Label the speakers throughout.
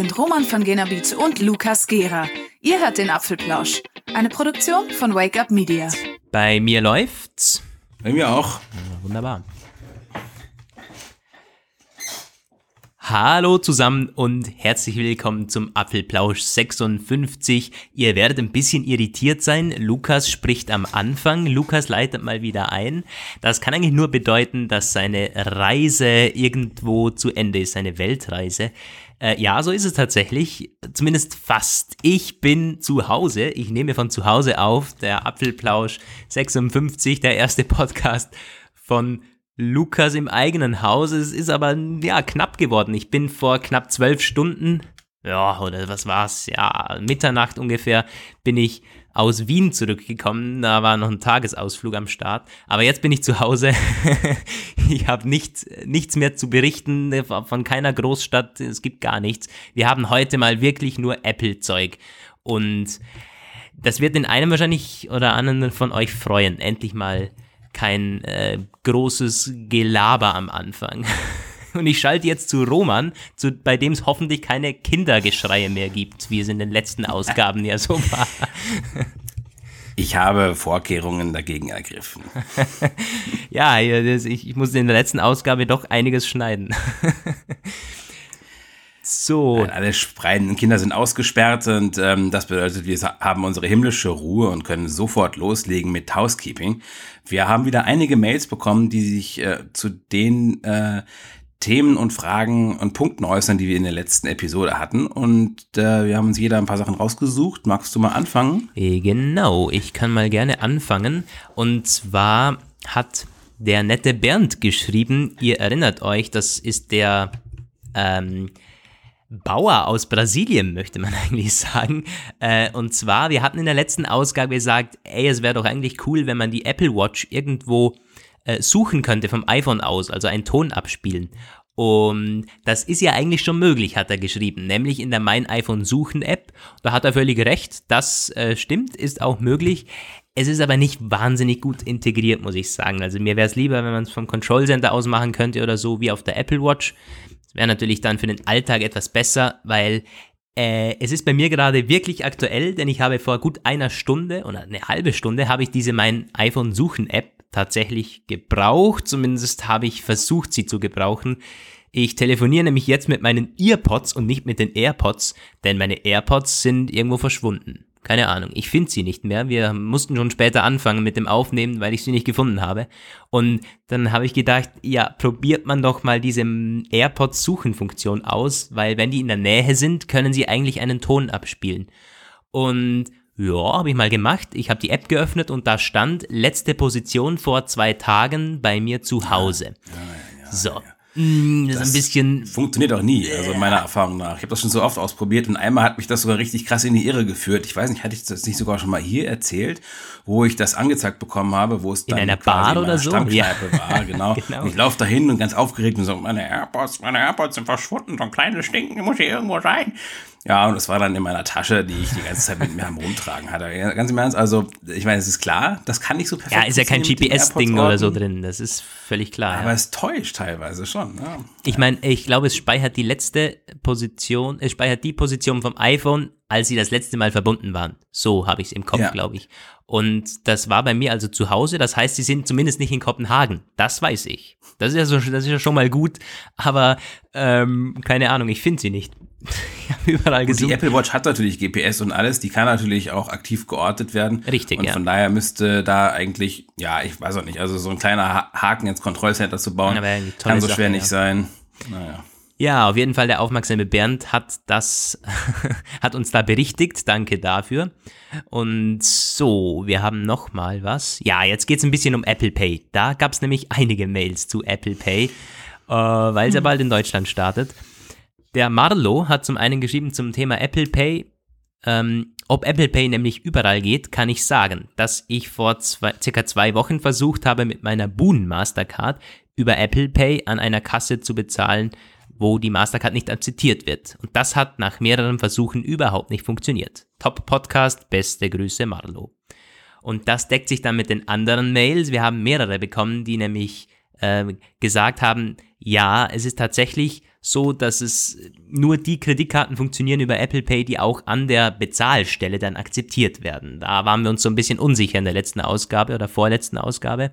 Speaker 1: sind Roman von Genabit und Lukas Gera. Ihr hört den Apfelplausch, eine Produktion von Wake Up Media.
Speaker 2: Bei mir läuft's.
Speaker 3: Bei mir auch.
Speaker 2: Wunderbar. Hallo zusammen und herzlich willkommen zum Apfelplausch 56. Ihr werdet ein bisschen irritiert sein. Lukas spricht am Anfang. Lukas leitet mal wieder ein. Das kann eigentlich nur bedeuten, dass seine Reise irgendwo zu Ende ist, seine Weltreise. Äh, ja, so ist es tatsächlich. Zumindest fast. Ich bin zu Hause. Ich nehme von zu Hause auf. Der Apfelplausch 56, der erste Podcast von Lukas im eigenen Haus. Es ist aber ja knapp geworden. Ich bin vor knapp zwölf Stunden, ja, oder was war's, ja, Mitternacht ungefähr, bin ich aus Wien zurückgekommen. Da war noch ein Tagesausflug am Start. Aber jetzt bin ich zu Hause. ich habe nichts, nichts mehr zu berichten von keiner Großstadt. Es gibt gar nichts. Wir haben heute mal wirklich nur Apple-Zeug. Und das wird den einen wahrscheinlich oder anderen von euch freuen. Endlich mal kein äh, großes Gelaber am Anfang. Und ich schalte jetzt zu Roman, zu, bei dem es hoffentlich keine Kindergeschreie mehr gibt, wie es in den letzten Ausgaben ja so war.
Speaker 3: Ich habe Vorkehrungen dagegen ergriffen.
Speaker 2: ja, ich, ich musste in der letzten Ausgabe doch einiges schneiden.
Speaker 3: So. Alle spreiten Kinder sind ausgesperrt und ähm, das bedeutet, wir haben unsere himmlische Ruhe und können sofort loslegen mit Housekeeping. Wir haben wieder einige Mails bekommen, die sich äh, zu den äh, Themen und Fragen und Punkten äußern, die wir in der letzten Episode hatten. Und äh, wir haben uns jeder ein paar Sachen rausgesucht. Magst du mal anfangen?
Speaker 2: Äh, genau, ich kann mal gerne anfangen. Und zwar hat der nette Bernd geschrieben, ihr erinnert euch, das ist der ähm, Bauer aus Brasilien, möchte man eigentlich sagen. Äh, und zwar, wir hatten in der letzten Ausgabe gesagt, ey, es wäre doch eigentlich cool, wenn man die Apple Watch irgendwo äh, suchen könnte vom iPhone aus, also einen Ton abspielen. Und das ist ja eigentlich schon möglich, hat er geschrieben, nämlich in der Mein iPhone Suchen App. Da hat er völlig recht, das äh, stimmt, ist auch möglich. Es ist aber nicht wahnsinnig gut integriert, muss ich sagen. Also mir wäre es lieber, wenn man es vom Control Center aus machen könnte oder so wie auf der Apple Watch. Wäre natürlich dann für den Alltag etwas besser, weil äh, es ist bei mir gerade wirklich aktuell, denn ich habe vor gut einer Stunde oder eine halbe Stunde habe ich diese mein iPhone Suchen App tatsächlich gebraucht. Zumindest habe ich versucht, sie zu gebrauchen. Ich telefoniere nämlich jetzt mit meinen Earpods und nicht mit den AirPods, denn meine AirPods sind irgendwo verschwunden. Keine Ahnung, ich finde sie nicht mehr. Wir mussten schon später anfangen mit dem Aufnehmen, weil ich sie nicht gefunden habe. Und dann habe ich gedacht, ja, probiert man doch mal diese AirPods-Suchen-Funktion aus, weil wenn die in der Nähe sind, können sie eigentlich einen Ton abspielen. Und ja, habe ich mal gemacht. Ich habe die App geöffnet und da stand letzte Position vor zwei Tagen bei mir zu Hause. Ja, ja, so.
Speaker 3: Mm, das, das, ist ein bisschen. Funktioniert auch nie, also meiner Erfahrung nach. Ich habe das schon so oft ausprobiert und einmal hat mich das sogar richtig krass in die Irre geführt. Ich weiß nicht, hatte ich das nicht sogar schon mal hier erzählt, wo ich das angezeigt bekommen habe, wo es
Speaker 2: dann in einer Bar oder so
Speaker 3: ja. war, genau. genau. Und ich laufe dahin und ganz aufgeregt und so, meine AirPods, meine AirPods sind verschwunden, so ein kleines Stinken muss hier irgendwo sein. Ja, und es war dann in meiner Tasche, die ich die ganze Zeit mit mir am Rumtragen hatte. Ganz im Ernst, also ich meine, es ist klar, das kann nicht so
Speaker 2: perfekt Ja, ist ja kein GPS-Ding oder so drin, das ist völlig klar.
Speaker 3: Aber
Speaker 2: ja.
Speaker 3: es täuscht teilweise schon. Ja.
Speaker 2: Ich meine, ich glaube, es speichert die letzte Position, es speichert die Position vom iPhone, als sie das letzte Mal verbunden waren. So habe ich es im Kopf, ja. glaube ich. Und das war bei mir also zu Hause, das heißt, sie sind zumindest nicht in Kopenhagen. Das weiß ich. Das ist ja, so, das ist ja schon mal gut, aber ähm, keine Ahnung, ich finde sie nicht.
Speaker 3: ich habe überall gesucht. Und die Apple Watch hat natürlich GPS und alles, die kann natürlich auch aktiv geortet werden.
Speaker 2: Richtig,
Speaker 3: und
Speaker 2: ja.
Speaker 3: von daher müsste da eigentlich, ja, ich weiß auch nicht, also so ein kleiner Haken ins Kontrollcenter zu bauen, kann so schwer Sache, nicht ja. sein. Naja.
Speaker 2: Ja, auf jeden Fall der aufmerksame Bernd hat das, hat uns da berichtigt. Danke dafür. Und so, wir haben noch mal was. Ja, jetzt geht's ein bisschen um Apple Pay. Da gab's nämlich einige Mails zu Apple Pay, äh, weil es ja hm. bald in Deutschland startet. Der Marlo hat zum einen geschrieben zum Thema Apple Pay. Ähm, ob Apple Pay nämlich überall geht, kann ich sagen, dass ich vor zwei, circa zwei Wochen versucht habe, mit meiner Boon Mastercard über Apple Pay an einer Kasse zu bezahlen, wo die Mastercard nicht akzeptiert wird. Und das hat nach mehreren Versuchen überhaupt nicht funktioniert. Top Podcast, beste Grüße Marlo. Und das deckt sich dann mit den anderen Mails. Wir haben mehrere bekommen, die nämlich äh, gesagt haben, ja, es ist tatsächlich so, dass es nur die Kreditkarten funktionieren über Apple Pay, die auch an der Bezahlstelle dann akzeptiert werden. Da waren wir uns so ein bisschen unsicher in der letzten Ausgabe oder vorletzten Ausgabe.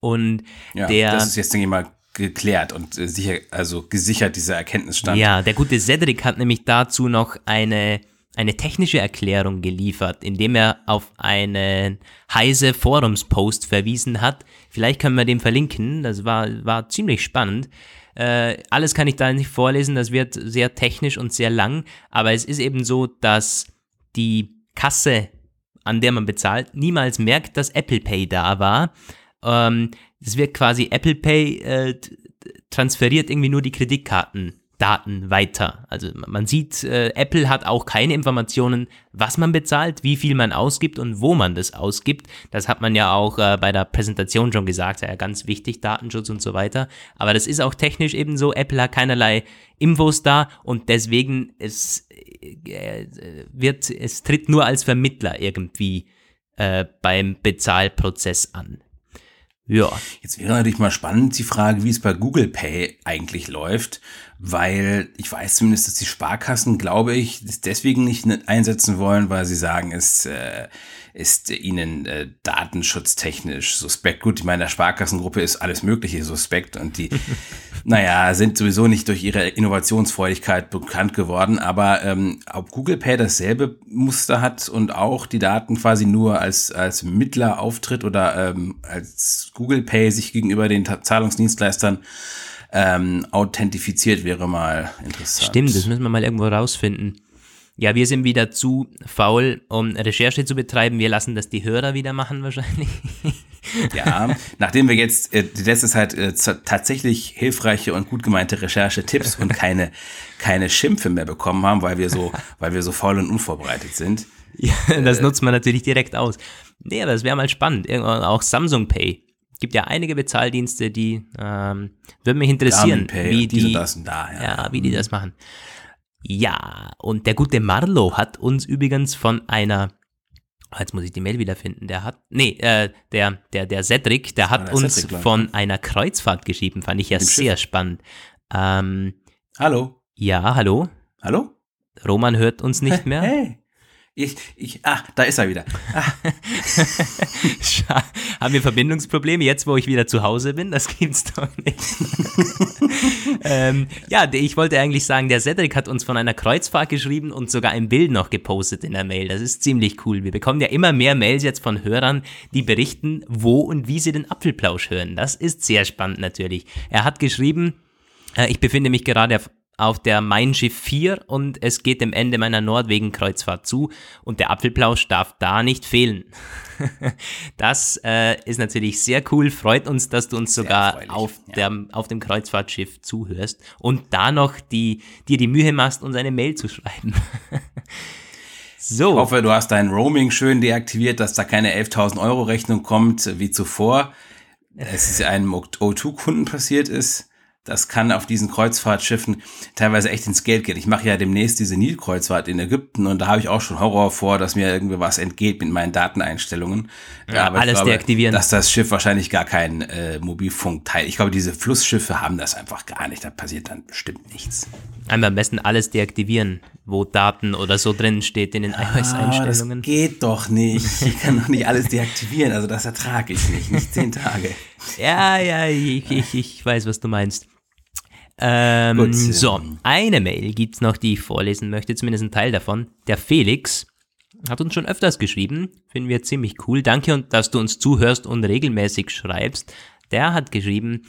Speaker 2: Und
Speaker 3: Ja,
Speaker 2: der,
Speaker 3: das ist jetzt, denke ich mal, geklärt und äh, sicher, also gesichert, dieser Erkenntnisstand.
Speaker 2: ja, der gute Cedric hat nämlich dazu noch eine, eine technische Erklärung geliefert, indem er auf einen heise Forumspost verwiesen hat. Vielleicht können wir den verlinken, das war, war ziemlich spannend. Äh, alles kann ich da nicht vorlesen, das wird sehr technisch und sehr lang, aber es ist eben so, dass die Kasse, an der man bezahlt, niemals merkt, dass Apple Pay da war. Ähm, es wird quasi Apple Pay äh, transferiert irgendwie nur die Kreditkartendaten weiter. Also man sieht, äh, Apple hat auch keine Informationen, was man bezahlt, wie viel man ausgibt und wo man das ausgibt. Das hat man ja auch äh, bei der Präsentation schon gesagt, ja ganz wichtig, Datenschutz und so weiter. Aber das ist auch technisch eben so, Apple hat keinerlei Infos da und deswegen es äh, wird, es tritt nur als Vermittler irgendwie äh, beim Bezahlprozess an. Ja.
Speaker 3: Jetzt wäre natürlich mal spannend die Frage, wie es bei Google Pay eigentlich läuft, weil ich weiß zumindest, dass die Sparkassen, glaube ich, das deswegen nicht einsetzen wollen, weil sie sagen, es äh, ist ihnen äh, datenschutztechnisch suspekt. Gut, ich meine, der Sparkassengruppe ist alles Mögliche suspekt und die, naja, sind sowieso nicht durch ihre Innovationsfreudigkeit bekannt geworden, aber ähm, ob Google Pay dasselbe Muster hat und auch die Daten quasi nur als, als Mittler auftritt oder ähm, als Google Pay sich gegenüber den Zahlungsdienstleistern ähm, authentifiziert, wäre mal interessant.
Speaker 2: Stimmt, das müssen wir mal irgendwo rausfinden. Ja, wir sind wieder zu faul, um Recherche zu betreiben. Wir lassen das die Hörer wieder machen wahrscheinlich.
Speaker 3: Ja, nachdem wir jetzt äh, die letzte Zeit äh, tatsächlich hilfreiche und gut gemeinte Recherche-Tipps und keine, keine Schimpfe mehr bekommen haben, weil wir so, weil wir so faul und unvorbereitet sind.
Speaker 2: Ja, das nutzt man natürlich direkt aus. Nee, aber das wäre mal spannend. Irgendwann auch Samsung Pay. Gibt ja einige Bezahldienste, die ähm, würde mich interessieren, wie die,
Speaker 3: das und da, ja.
Speaker 2: ja, wie die das machen. Ja, und der gute Marlo hat uns übrigens von einer Oh, Jetzt muss ich die Mail wiederfinden. Der hat, nee, äh, der, der, der Cedric, der hat
Speaker 3: der
Speaker 2: uns
Speaker 3: Cedric,
Speaker 2: von einer Kreuzfahrt geschrieben, fand ich ja
Speaker 3: Dem Schiff.
Speaker 2: sehr spannend. Ähm,
Speaker 3: Hallo?
Speaker 2: ja, hallo?
Speaker 3: Hallo?
Speaker 2: Roman hört uns nicht mehr.
Speaker 3: Hey. Ich, ich, ach, da ist er wieder. Ah,
Speaker 2: Haben wir Verbindungsprobleme jetzt, wo ich wieder zu Hause bin? Das gibt's doch nicht. ähm, ja, ich wollte eigentlich sagen, der Cedric hat uns von einer Kreuzfahrt geschrieben und sogar ein Bild noch gepostet in der Mail. Das ist ziemlich cool. Wir bekommen ja immer mehr Mails jetzt von Hörern, die berichten, wo und wie sie den Apfelplausch hören. Das ist sehr spannend natürlich. Er hat geschrieben, äh, ich befinde mich gerade auf, auf der Mein Schiff 4 und es geht dem Ende meiner Norwegen-Kreuzfahrt zu und der Apfelplausch darf da nicht fehlen. das äh, ist natürlich sehr cool, freut uns, dass du uns sogar
Speaker 3: erfreulich,
Speaker 2: auf,
Speaker 3: ja.
Speaker 2: der, auf dem Kreuzfahrtschiff zuhörst und da noch die, dir die Mühe machst, uns eine Mail zu schreiben. so.
Speaker 3: Ich hoffe, du hast dein Roaming schön deaktiviert, dass da keine 11.000 Euro Rechnung kommt, wie zuvor. Es ist ja einem O2-Kunden passiert ist. Das kann auf diesen Kreuzfahrtschiffen teilweise echt ins Geld gehen. Ich mache ja demnächst diese Nilkreuzfahrt in Ägypten und da habe ich auch schon Horror vor, dass mir irgendwie was entgeht mit meinen Dateneinstellungen.
Speaker 2: Ja,
Speaker 3: Aber
Speaker 2: alles
Speaker 3: glaube,
Speaker 2: deaktivieren.
Speaker 3: Dass das Schiff wahrscheinlich gar kein äh, Mobilfunkteil. Ich glaube, diese Flussschiffe haben das einfach gar nicht. Da passiert dann bestimmt nichts.
Speaker 2: Einmal am besten alles deaktivieren, wo Daten oder so drin steht in den
Speaker 3: Ah, das
Speaker 2: iOS-Einstellungen.
Speaker 3: geht doch nicht. Ich kann doch nicht alles deaktivieren. Also das ertrage ich nicht. Nicht zehn Tage.
Speaker 2: Ja, ja, ich, ich, ich weiß, was du meinst. Ähm,
Speaker 3: Gut,
Speaker 2: so, eine Mail gibt's noch, die ich vorlesen möchte, zumindest ein Teil davon. Der Felix hat uns schon öfters geschrieben, finden wir ziemlich cool. Danke, und dass du uns zuhörst und regelmäßig schreibst. Der hat geschrieben,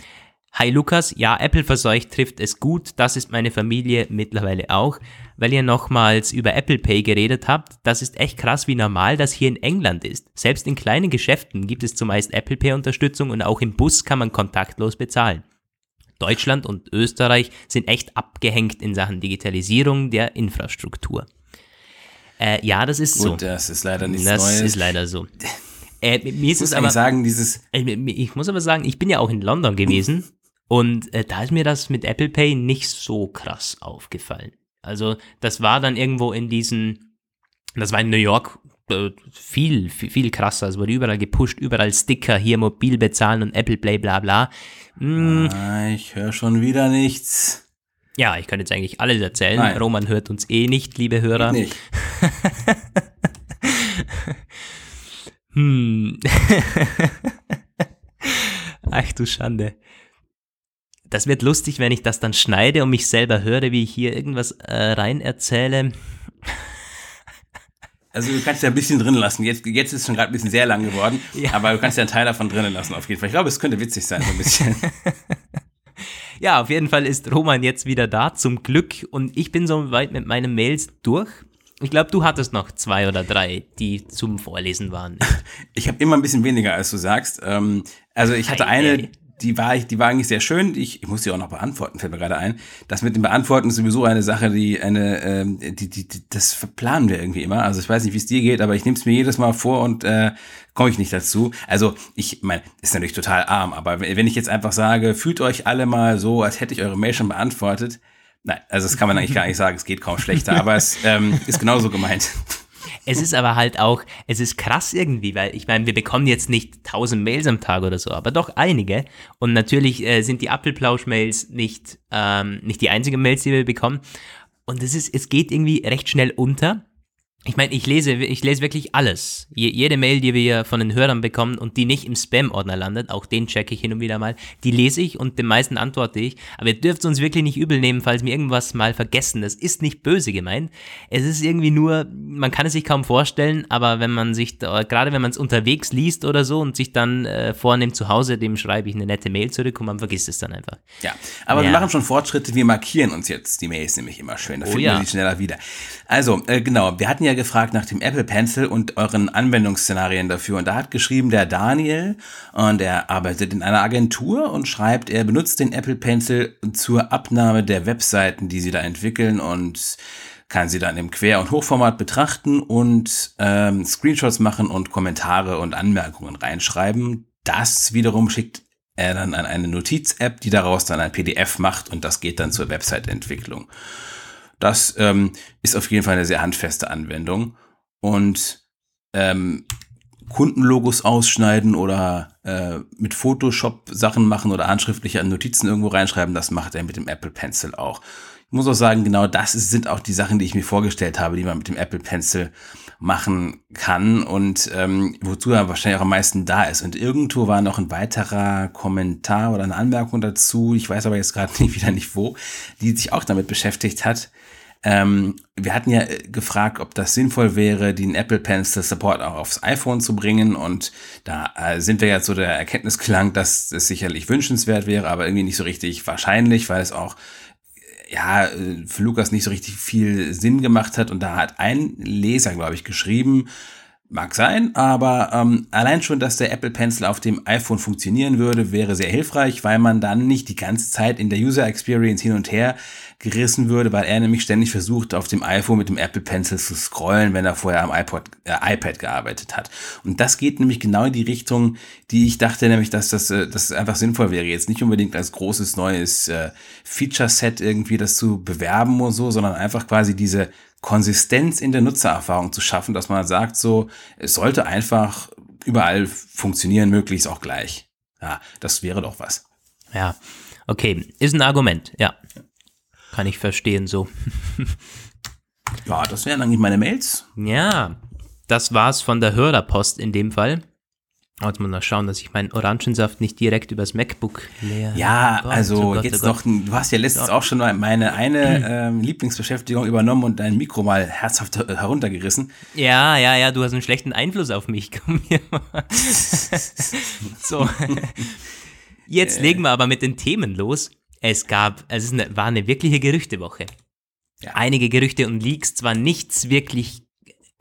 Speaker 2: Hi Lukas, ja, Apple verseucht trifft es gut, das ist meine Familie mittlerweile auch, weil ihr nochmals über Apple Pay geredet habt. Das ist echt krass, wie normal das hier in England ist. Selbst in kleinen Geschäften gibt es zumeist Apple Pay Unterstützung und auch im Bus kann man kontaktlos bezahlen. Deutschland und Österreich sind echt abgehängt in Sachen Digitalisierung der Infrastruktur. Äh, ja, das ist so.
Speaker 3: Gut, das ist leider nichts
Speaker 2: das
Speaker 3: Neues.
Speaker 2: ist leider so. Äh, mir ist
Speaker 3: ich muss
Speaker 2: es aber
Speaker 3: sagen, dieses,
Speaker 2: ich ich muss aber sagen, ich bin ja auch in London gewesen und äh, da ist mir das mit Apple Pay nicht so krass aufgefallen. Also das war dann irgendwo in diesen, das war in New York äh, viel, viel, viel krasser. Es wurde überall gepusht, überall Sticker, hier mobil bezahlen und Apple Play, bla bla. Mm,
Speaker 3: ah, ich höre schon wieder nichts.
Speaker 2: Ja, ich könnte jetzt eigentlich alles erzählen.
Speaker 3: Nein.
Speaker 2: Roman hört uns eh nicht, liebe Hörer.
Speaker 3: Nicht.
Speaker 2: Hm. Ach du Schande. Das wird lustig, wenn ich das dann schneide und mich selber höre, wie ich hier irgendwas äh, rein erzähle.
Speaker 3: Also du kannst ja ein bisschen drin lassen. Jetzt, jetzt ist es schon gerade ein bisschen sehr lang geworden,
Speaker 2: Ja.
Speaker 3: aber du kannst ja einen Teil davon drinnen lassen auf jeden Fall. Ich glaube, es könnte witzig sein, so ein bisschen.
Speaker 2: Ja, auf jeden Fall ist Roman jetzt wieder da, zum Glück. Und ich bin so weit mit meinen Mails durch. Ich glaube, du hattest noch zwei oder drei, die zum Vorlesen waren.
Speaker 3: Ich habe immer ein bisschen weniger, als du sagst. Ähm, also ich hatte
Speaker 2: Ei,
Speaker 3: eine,
Speaker 2: ei.
Speaker 3: Die war, die war eigentlich sehr schön. Ich, ich muss sie auch noch beantworten, fällt mir gerade ein. Das mit dem Beantworten ist sowieso eine Sache, die eine, ähm, die, die, die, das verplanen wir irgendwie immer. Also ich weiß nicht, wie es dir geht, aber ich nehme es mir jedes Mal vor und äh, komme ich nicht dazu. Also ich meine, ist natürlich total arm, aber wenn ich jetzt einfach sage, fühlt euch alle mal so, als hätte ich eure Mail schon beantwortet. Nein, also das kann man eigentlich gar nicht sagen, es geht kaum schlechter, aber es ähm, ist genauso gemeint.
Speaker 2: Es ist aber halt auch, es ist krass irgendwie, weil ich meine, wir bekommen jetzt nicht tausend Mails am Tag oder so, aber doch einige. Und natürlich äh, sind die Apfelplausch-Mails nicht, ähm, nicht die einzigen Mails, die wir bekommen. Und es ist, es geht irgendwie recht schnell unter. Ich meine, ich lese, ich lese wirklich alles. Je, jede Mail, die wir von den Hörern bekommen und die nicht im Spam-Ordner landet, auch den checke ich hin und wieder mal, die lese ich und den meisten antworte ich. Aber ihr dürft uns wirklich nicht übel nehmen, falls wir irgendwas mal vergessen. Das ist nicht böse gemeint. Es ist irgendwie nur, man kann es sich kaum vorstellen, aber wenn man sich, gerade wenn man es unterwegs liest oder so und sich dann äh, vornimmt zu Hause, dem schreibe ich eine nette Mail zurück und man vergisst es dann einfach.
Speaker 3: Ja, aber
Speaker 2: Ja.
Speaker 3: wir machen schon Fortschritte. Wir markieren uns jetzt die Mails nämlich immer schön. Da
Speaker 2: Oh
Speaker 3: finden
Speaker 2: ja.
Speaker 3: wir sie schneller wieder. Also, äh, genau, wir hatten ja gefragt nach dem Apple Pencil und euren Anwendungsszenarien dafür. Und da hat geschrieben der Daniel, und er arbeitet in einer Agentur und schreibt, er benutzt den Apple Pencil zur Abnahme der Webseiten, die sie da entwickeln und kann sie dann im Quer- und Hochformat betrachten und ähm, Screenshots machen und Kommentare und Anmerkungen reinschreiben. Das wiederum schickt er dann an eine Notiz-App, die daraus dann ein PDF macht und das geht dann zur Website-Entwicklung. Das ähm, ist auf jeden Fall eine sehr handfeste Anwendung und ähm, Kundenlogos ausschneiden oder äh, mit Photoshop Sachen machen oder handschriftliche Notizen irgendwo reinschreiben, das macht er mit dem Apple Pencil auch. Ich muss auch sagen, genau das sind auch die Sachen, die ich mir vorgestellt habe, die man mit dem Apple Pencil machen kann und ähm, wozu er wahrscheinlich auch am meisten da ist. Und irgendwo war noch ein weiterer Kommentar oder eine Anmerkung dazu, ich weiß aber jetzt gerade nicht wieder nicht wo, die sich auch damit beschäftigt hat. Ähm, wir hatten ja äh, gefragt, ob das sinnvoll wäre, den Apple Pencil Support auch aufs iPhone zu bringen. Und da äh, sind wir jetzt so der Erkenntnis gelangt, dass es sicherlich wünschenswert wäre, aber irgendwie nicht so richtig wahrscheinlich, weil es auch ja, äh, für Lukas nicht so richtig viel Sinn gemacht hat. Und da hat ein Leser, glaube ich, geschrieben, mag sein, aber ähm, allein schon, dass der Apple Pencil auf dem iPhone funktionieren würde, wäre sehr hilfreich, weil man dann nicht die ganze Zeit in der User Experience hin und her gerissen würde, weil er nämlich ständig versucht, auf dem iPhone mit dem Apple Pencil zu scrollen, wenn er vorher am iPod, äh, iPad gearbeitet hat. Und das geht nämlich genau in die Richtung, die ich dachte, nämlich, dass das, äh, dass einfach sinnvoll wäre, jetzt nicht unbedingt als großes neues äh, Feature-Set irgendwie das zu bewerben oder so, sondern einfach quasi diese Konsistenz in der Nutzererfahrung zu schaffen, dass man sagt, so, es sollte einfach überall funktionieren, möglichst auch gleich. Ja, das wäre doch was.
Speaker 2: Ja, okay, ist ein Argument, ja. Kann ich verstehen so.
Speaker 3: Ja, das wären eigentlich meine Mails.
Speaker 2: Ja, das war's von der Hörerpost in dem Fall. Jetzt muss mal schauen, dass ich meinen Orangensaft nicht direkt übers MacBook leer.
Speaker 3: Ja,
Speaker 2: Oh Gott,
Speaker 3: also
Speaker 2: oh Gott,
Speaker 3: jetzt
Speaker 2: oh
Speaker 3: noch, du hast ja letztens auch schon meine eine ähm, Lieblingsbeschäftigung übernommen und dein Mikro mal herzhaft her- heruntergerissen.
Speaker 2: Ja, ja, ja, du hast einen schlechten Einfluss auf mich. Komm hier mal. so. Jetzt legen wir aber mit den Themen los. Es gab, es eine, war eine wirkliche Gerüchtewoche.
Speaker 3: Ja.
Speaker 2: Einige Gerüchte und Leaks, zwar nichts wirklich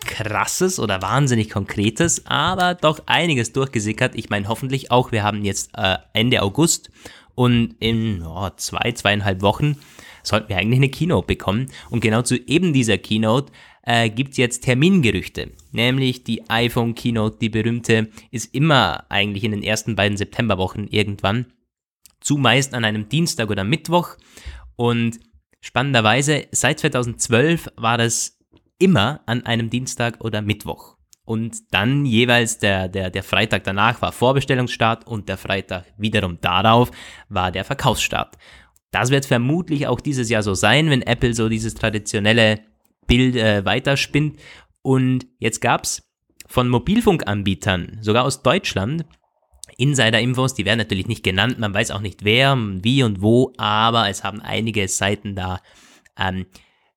Speaker 2: krasses oder wahnsinnig konkretes, aber doch einiges durchgesickert. Ich meine, hoffentlich auch, wir haben jetzt äh, Ende August und in oh, zwei, zweieinhalb Wochen sollten wir eigentlich eine Keynote bekommen. Und genau zu eben dieser Keynote äh, gibt jetzt Termingerüchte. Nämlich die iPhone Keynote, die berühmte, ist immer eigentlich in den ersten beiden Septemberwochen irgendwann. Zumeist an einem Dienstag oder Mittwoch. Und spannenderweise, seit 2012 war das immer an einem Dienstag oder Mittwoch. Und dann jeweils der, der, der Freitag danach war Vorbestellungsstart und der Freitag wiederum darauf war der Verkaufsstart. Das wird vermutlich auch dieses Jahr so sein, wenn Apple so dieses traditionelle Bild äh, weiterspinnt. Und jetzt gab's von Mobilfunkanbietern, sogar aus Deutschland, Insider-Infos, die werden natürlich nicht genannt, man weiß auch nicht wer, wie und wo, aber es haben einige Seiten da ähm,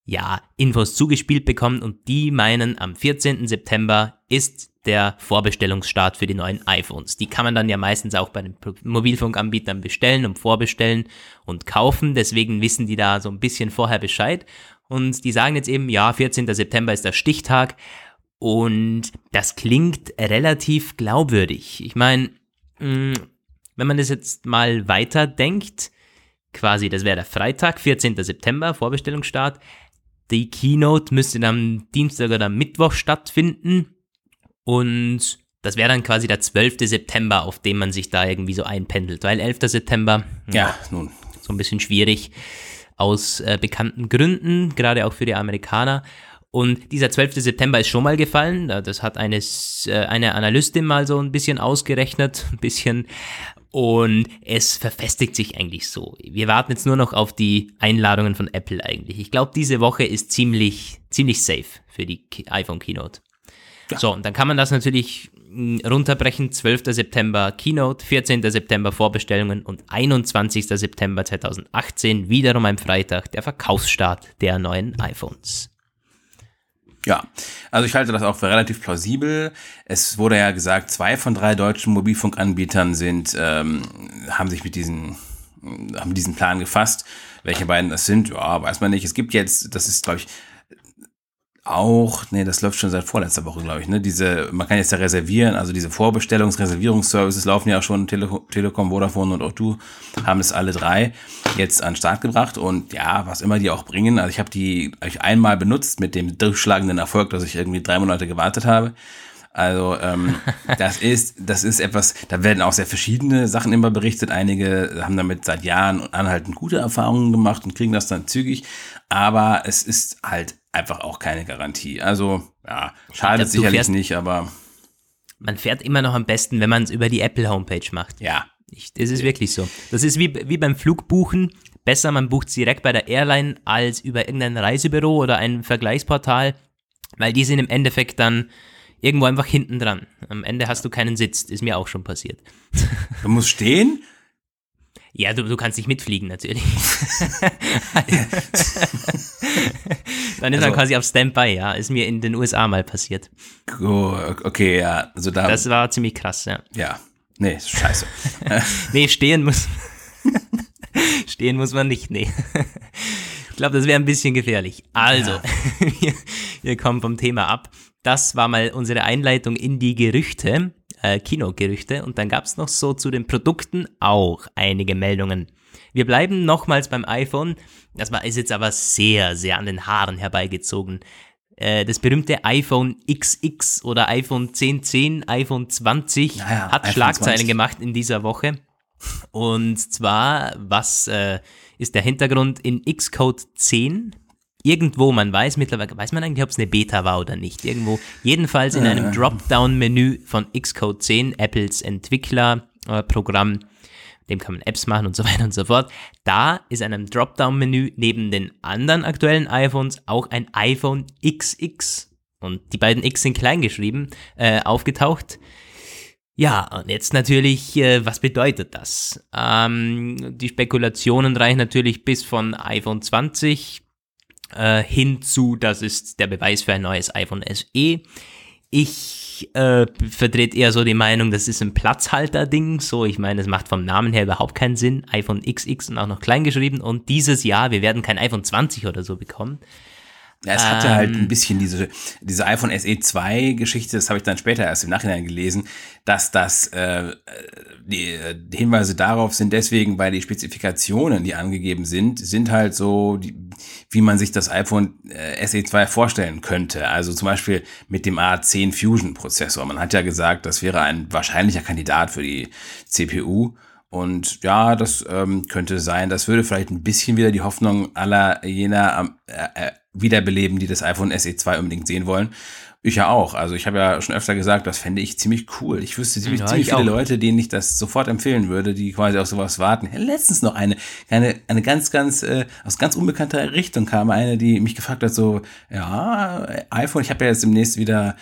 Speaker 2: ja, Infos zugespielt bekommen und die meinen, am 14. September ist der Vorbestellungsstart für die neuen iPhones. Die kann man dann ja meistens auch bei den Mobilfunkanbietern bestellen und vorbestellen und kaufen. Deswegen wissen die da so ein bisschen vorher Bescheid. Und die sagen jetzt eben, ja, 14. September ist der Stichtag. Und das klingt relativ glaubwürdig. Ich meine, wenn man das jetzt mal weiterdenkt, quasi, das wäre der Freitag, 14. September, Vorbestellungsstart. Die Keynote müsste dann am Dienstag oder Mittwoch stattfinden. Und das wäre dann quasi der 12. September, auf dem man sich da irgendwie so einpendelt. Weil 11. September, ja, ja nun. so ein bisschen schwierig aus äh, bekannten Gründen, gerade auch für die Amerikaner. Und dieser 12. September ist schon mal gefallen. Das hat eine, äh, eine Analystin mal so ein bisschen ausgerechnet, ein bisschen. Und es verfestigt sich eigentlich so. Wir warten jetzt nur noch auf die Einladungen von Apple eigentlich. Ich glaube, diese Woche ist ziemlich, ziemlich safe für die iPhone Keynote. Ja. So, und dann kann man das natürlich hm, runterbrechen. 12. September Keynote, 14. September Vorbestellungen und 21. September 2018, wiederum ein Freitag, der Verkaufsstart der neuen iPhones.
Speaker 3: Ja, also ich halte das auch für relativ plausibel. Es wurde ja gesagt, zwei von drei deutschen Mobilfunkanbietern sind, ähm, haben sich mit diesen, haben diesen Plan gefasst. Welche beiden das sind, ja, weiß man nicht. Es gibt jetzt, das ist, glaube ich, auch, nee, das läuft schon seit vorletzter Woche, glaube ich, ne? Diese, man kann jetzt ja reservieren, also diese Vorbestellungs-, Reservierungsservices laufen ja auch schon, Tele Telekom, Vodafone und auch du haben es alle drei jetzt an den Start gebracht und ja, was immer die auch bringen, also ich habe die hab ich einmal benutzt mit dem durchschlagenden Erfolg, dass ich irgendwie drei Monate gewartet habe. Also ähm, das ist das ist etwas, da werden auch sehr verschiedene Sachen immer berichtet. Einige haben damit seit Jahren anhaltend gute Erfahrungen gemacht und kriegen das dann zügig. Aber es ist halt einfach auch keine Garantie. Also, ja, schadet sicherlich nicht, aber.
Speaker 2: Man fährt immer noch am besten, wenn man es über die Apple Homepage macht.
Speaker 3: Ja.
Speaker 2: Ich, das ist wirklich so. Das ist wie, wie beim Flugbuchen. Besser, man bucht direkt bei der Airline als über irgendein Reisebüro oder ein Vergleichsportal, weil die sind im Endeffekt dann irgendwo einfach hinten dran. Am Ende hast du keinen Sitz. Ist mir auch schon passiert.
Speaker 3: Du musst stehen?
Speaker 2: Ja, du, du kannst nicht mitfliegen natürlich. Dann ist also, er quasi auf Standby, ja. Ist mir in den USA mal passiert.
Speaker 3: okay, ja. Also da,
Speaker 2: das war ziemlich krass, ja.
Speaker 3: Ja. Nee, scheiße.
Speaker 2: nee, stehen muss. stehen muss man nicht, nee. Ich glaube, das wäre ein bisschen gefährlich. Also, ja. wir, wir kommen vom Thema ab. Das war mal unsere Einleitung in die Gerüchte äh, Kinogerüchte und dann gab es noch so zu den Produkten auch einige Meldungen. Wir bleiben nochmals beim iPhone. Das war, ist jetzt aber sehr, sehr an den Haaren herbeigezogen. Äh, das berühmte iPhone XX oder iPhone 1010, iPhone 20 naja, hat iPhone Schlagzeilen 20. gemacht in dieser Woche. Und zwar, was äh, ist der Hintergrund in Xcode 10? Irgendwo, man weiß mittlerweile, weiß man eigentlich, ob es eine Beta war oder nicht. Irgendwo, jedenfalls in einem Dropdown-Menü von Xcode 10, Apples Entwicklerprogramm, dem kann man Apps machen und so weiter und so fort. Da ist in einem Dropdown-Menü neben den anderen aktuellen iPhones auch ein iPhone XX und die beiden X sind klein geschrieben, äh, aufgetaucht. Ja, und jetzt natürlich, äh, was bedeutet das? Ähm, die Spekulationen reichen natürlich bis von iPhone 20 äh, hinzu, das ist der Beweis für ein neues iPhone SE. Ich äh, vertrete eher so die Meinung, das ist ein Platzhalter-Ding. So, ich meine, es macht vom Namen her überhaupt keinen Sinn. iPhone XX und auch noch klein geschrieben. Und dieses Jahr, wir werden kein iPhone 20 oder so bekommen.
Speaker 3: Ja, es hatte halt ein ähm. bisschen diese, diese iPhone SE 2 Geschichte, das habe ich dann später erst im Nachhinein gelesen, dass das äh, die, die Hinweise darauf sind deswegen, weil die Spezifikationen, die angegeben sind, sind halt so, die, wie man sich das iPhone äh, SE 2 vorstellen könnte. Also zum Beispiel mit dem A10 Fusion Prozessor. Man hat ja gesagt, das wäre ein wahrscheinlicher Kandidat für die CPU. Und ja, das ähm, könnte sein. Das würde vielleicht ein bisschen wieder die Hoffnung aller jener äh, äh, wiederbeleben, die das iPhone SE 2 unbedingt sehen wollen. Ich ja auch. Also ich habe ja schon öfter gesagt, das fände ich ziemlich cool. Ich wüsste ziemlich,
Speaker 2: Ja,
Speaker 3: ziemlich
Speaker 2: ich
Speaker 3: viele
Speaker 2: auch.
Speaker 3: Leute, denen ich das sofort empfehlen würde, die quasi auf sowas warten. Letztens noch eine, eine, eine ganz, ganz, äh, aus ganz unbekannter Richtung kam eine, die mich gefragt hat, so, ja, iPhone, ich habe ja jetzt demnächst wieder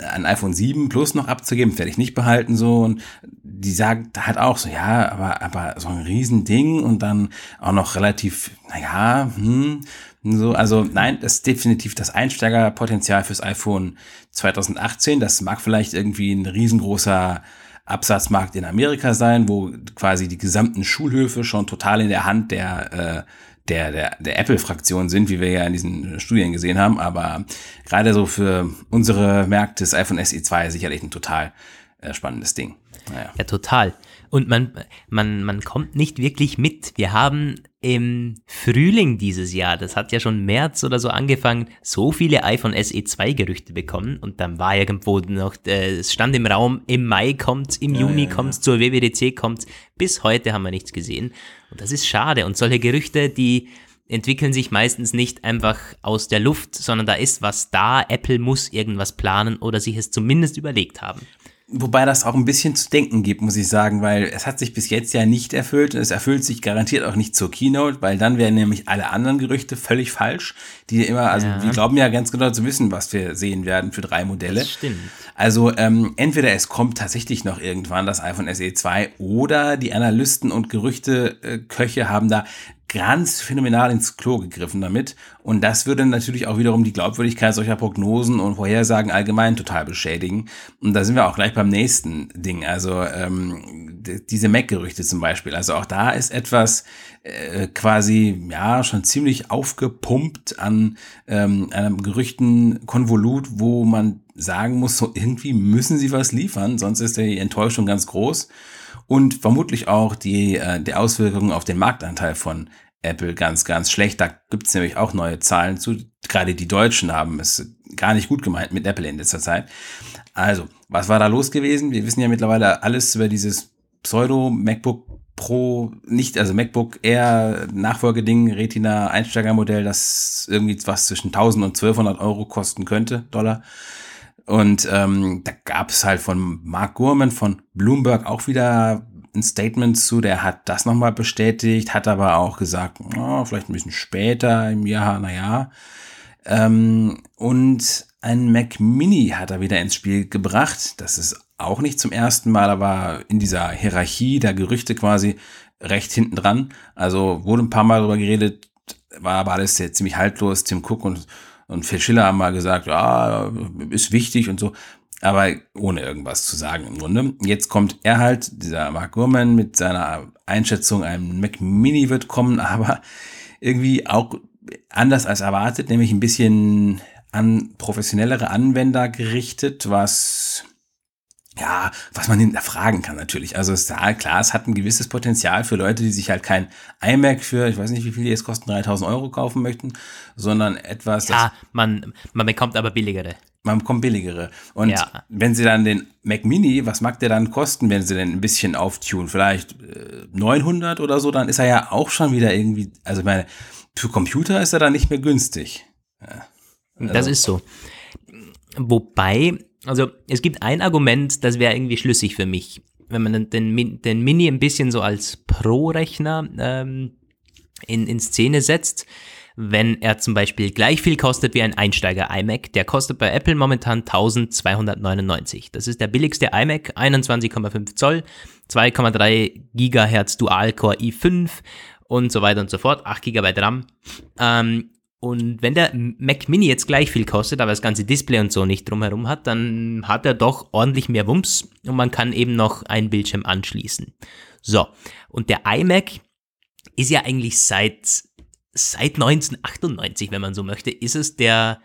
Speaker 3: ein iPhone 7 Plus noch abzugeben, werde ich nicht behalten, so. Und die sagt halt auch so, ja, aber, aber so ein Riesending und dann auch noch relativ, naja, hm, so, also nein, das ist definitiv das Einsteigerpotenzial fürs iPhone 2018. Das mag vielleicht irgendwie ein riesengroßer Absatzmarkt in Amerika sein, wo quasi die gesamten Schulhöfe schon total in der Hand der, äh, der, der, der Apple-Fraktion sind, wie wir ja in diesen Studien gesehen haben. Aber gerade so für unsere Märkte ist iPhone SE 2 sicherlich ein total äh, spannendes Ding. Naja.
Speaker 2: Ja, total. Und man, man, man kommt nicht wirklich mit. Wir haben im Frühling dieses Jahr, das hat ja schon März oder so angefangen, so viele iPhone SE 2 Gerüchte bekommen und dann war irgendwo noch, äh, es stand im Raum, im Mai kommt's, im Juni
Speaker 3: ja, ja.
Speaker 2: kommt's, zur WWDC kommt's. Bis heute haben wir nichts gesehen. Und das ist schade. Und solche Gerüchte, die entwickeln sich meistens nicht einfach aus der Luft, sondern da ist was da. Apple muss irgendwas planen oder sich es zumindest überlegt haben.
Speaker 3: Wobei das auch ein bisschen zu denken gibt, muss ich sagen, weil es hat sich bis jetzt ja nicht erfüllt und es erfüllt sich garantiert auch nicht zur Keynote, weil dann wären nämlich alle anderen Gerüchte völlig falsch, die immer, also
Speaker 2: Ja.
Speaker 3: wir glauben ja ganz genau zu wissen, was wir sehen werden für drei Modelle.
Speaker 2: Das stimmt.
Speaker 3: Also ähm, entweder es kommt tatsächlich noch irgendwann das iPhone SE 2 oder die Analysten und Gerüchte-Köche haben da ganz phänomenal ins Klo gegriffen damit. Und das würde natürlich auch wiederum die Glaubwürdigkeit solcher Prognosen und Vorhersagen allgemein total beschädigen. Und da sind wir auch gleich beim nächsten Ding. Also ähm, diese Mac-Gerüchte zum Beispiel. Also auch da ist etwas äh, quasi ja schon ziemlich aufgepumpt an ähm, einem Gerüchtenkonvolut, wo man sagen muss, so irgendwie müssen sie was liefern, sonst ist die Enttäuschung ganz groß und vermutlich auch die, äh, die Auswirkungen auf den Marktanteil von Apple ganz, ganz schlecht. Da gibt es nämlich auch neue Zahlen zu. Gerade die Deutschen haben es gar nicht gut gemeint mit Apple in letzter Zeit. Also, was war da los gewesen? Wir wissen ja mittlerweile alles über dieses Pseudo-MacBook Pro, nicht, also MacBook Air Nachfolgeding, Retina Einsteigermodell, das irgendwie was zwischen 1000 und 1200 Euro kosten könnte, Dollar. Und ähm, da gab es halt von Mark Gurman von Bloomberg auch wieder ein Statement zu, der hat das nochmal bestätigt, hat aber auch gesagt, oh, vielleicht ein bisschen später im Jahr, naja. Ähm, und ein Mac Mini hat er wieder ins Spiel gebracht. Das ist auch nicht zum ersten Mal, aber in dieser Hierarchie der Gerüchte quasi recht hinten dran. Also wurde ein paar Mal darüber geredet, war aber alles sehr ziemlich haltlos. Tim Cook und, und Phil Schiller haben mal gesagt, ja, ist wichtig und so. Aber ohne irgendwas zu sagen im Grunde. Jetzt kommt er halt, dieser Mark Gurman, mit seiner Einschätzung, ein Mac Mini wird kommen, aber irgendwie auch anders als erwartet, nämlich ein bisschen an professionellere Anwender gerichtet, was ja, was man hinterfragen kann natürlich. Also es ist ja klar, es hat ein gewisses Potenzial für Leute, die sich halt kein iMac für, ich weiß nicht, wie viel die jetzt kosten, 3000 Euro kaufen möchten, sondern etwas, das
Speaker 2: Ja, man, man bekommt aber billigere.
Speaker 3: man bekommt billigere. Und
Speaker 2: Ja.
Speaker 3: wenn sie dann den Mac Mini, was mag der dann kosten, wenn sie den ein bisschen auftun? Vielleicht äh, 900 oder so, dann ist er ja auch schon wieder irgendwie, also ich meine, für Computer ist er dann nicht mehr günstig.
Speaker 2: Das
Speaker 3: Also-
Speaker 2: ist so. Wobei, also es gibt ein Argument, das wäre irgendwie schlüssig für mich. Wenn man den, den, Min- den Mini ein bisschen so als Pro-Rechner ähm, in, in Szene setzt, wenn er zum Beispiel gleich viel kostet wie ein Einsteiger-iMac, der kostet bei Apple momentan 1299. Das ist der billigste iMac, 21,5 Zoll, 2,3 Gigahertz Dual-Core i5 und so weiter und so fort, 8 GB RAM. Ähm, und wenn der Mac Mini jetzt gleich viel kostet, aber das ganze Display und so nicht drumherum hat, dann hat er doch ordentlich mehr Wumms und man kann eben noch einen Bildschirm anschließen. So, und der iMac ist ja eigentlich seit, seit 1998, wenn man so möchte, ist es der,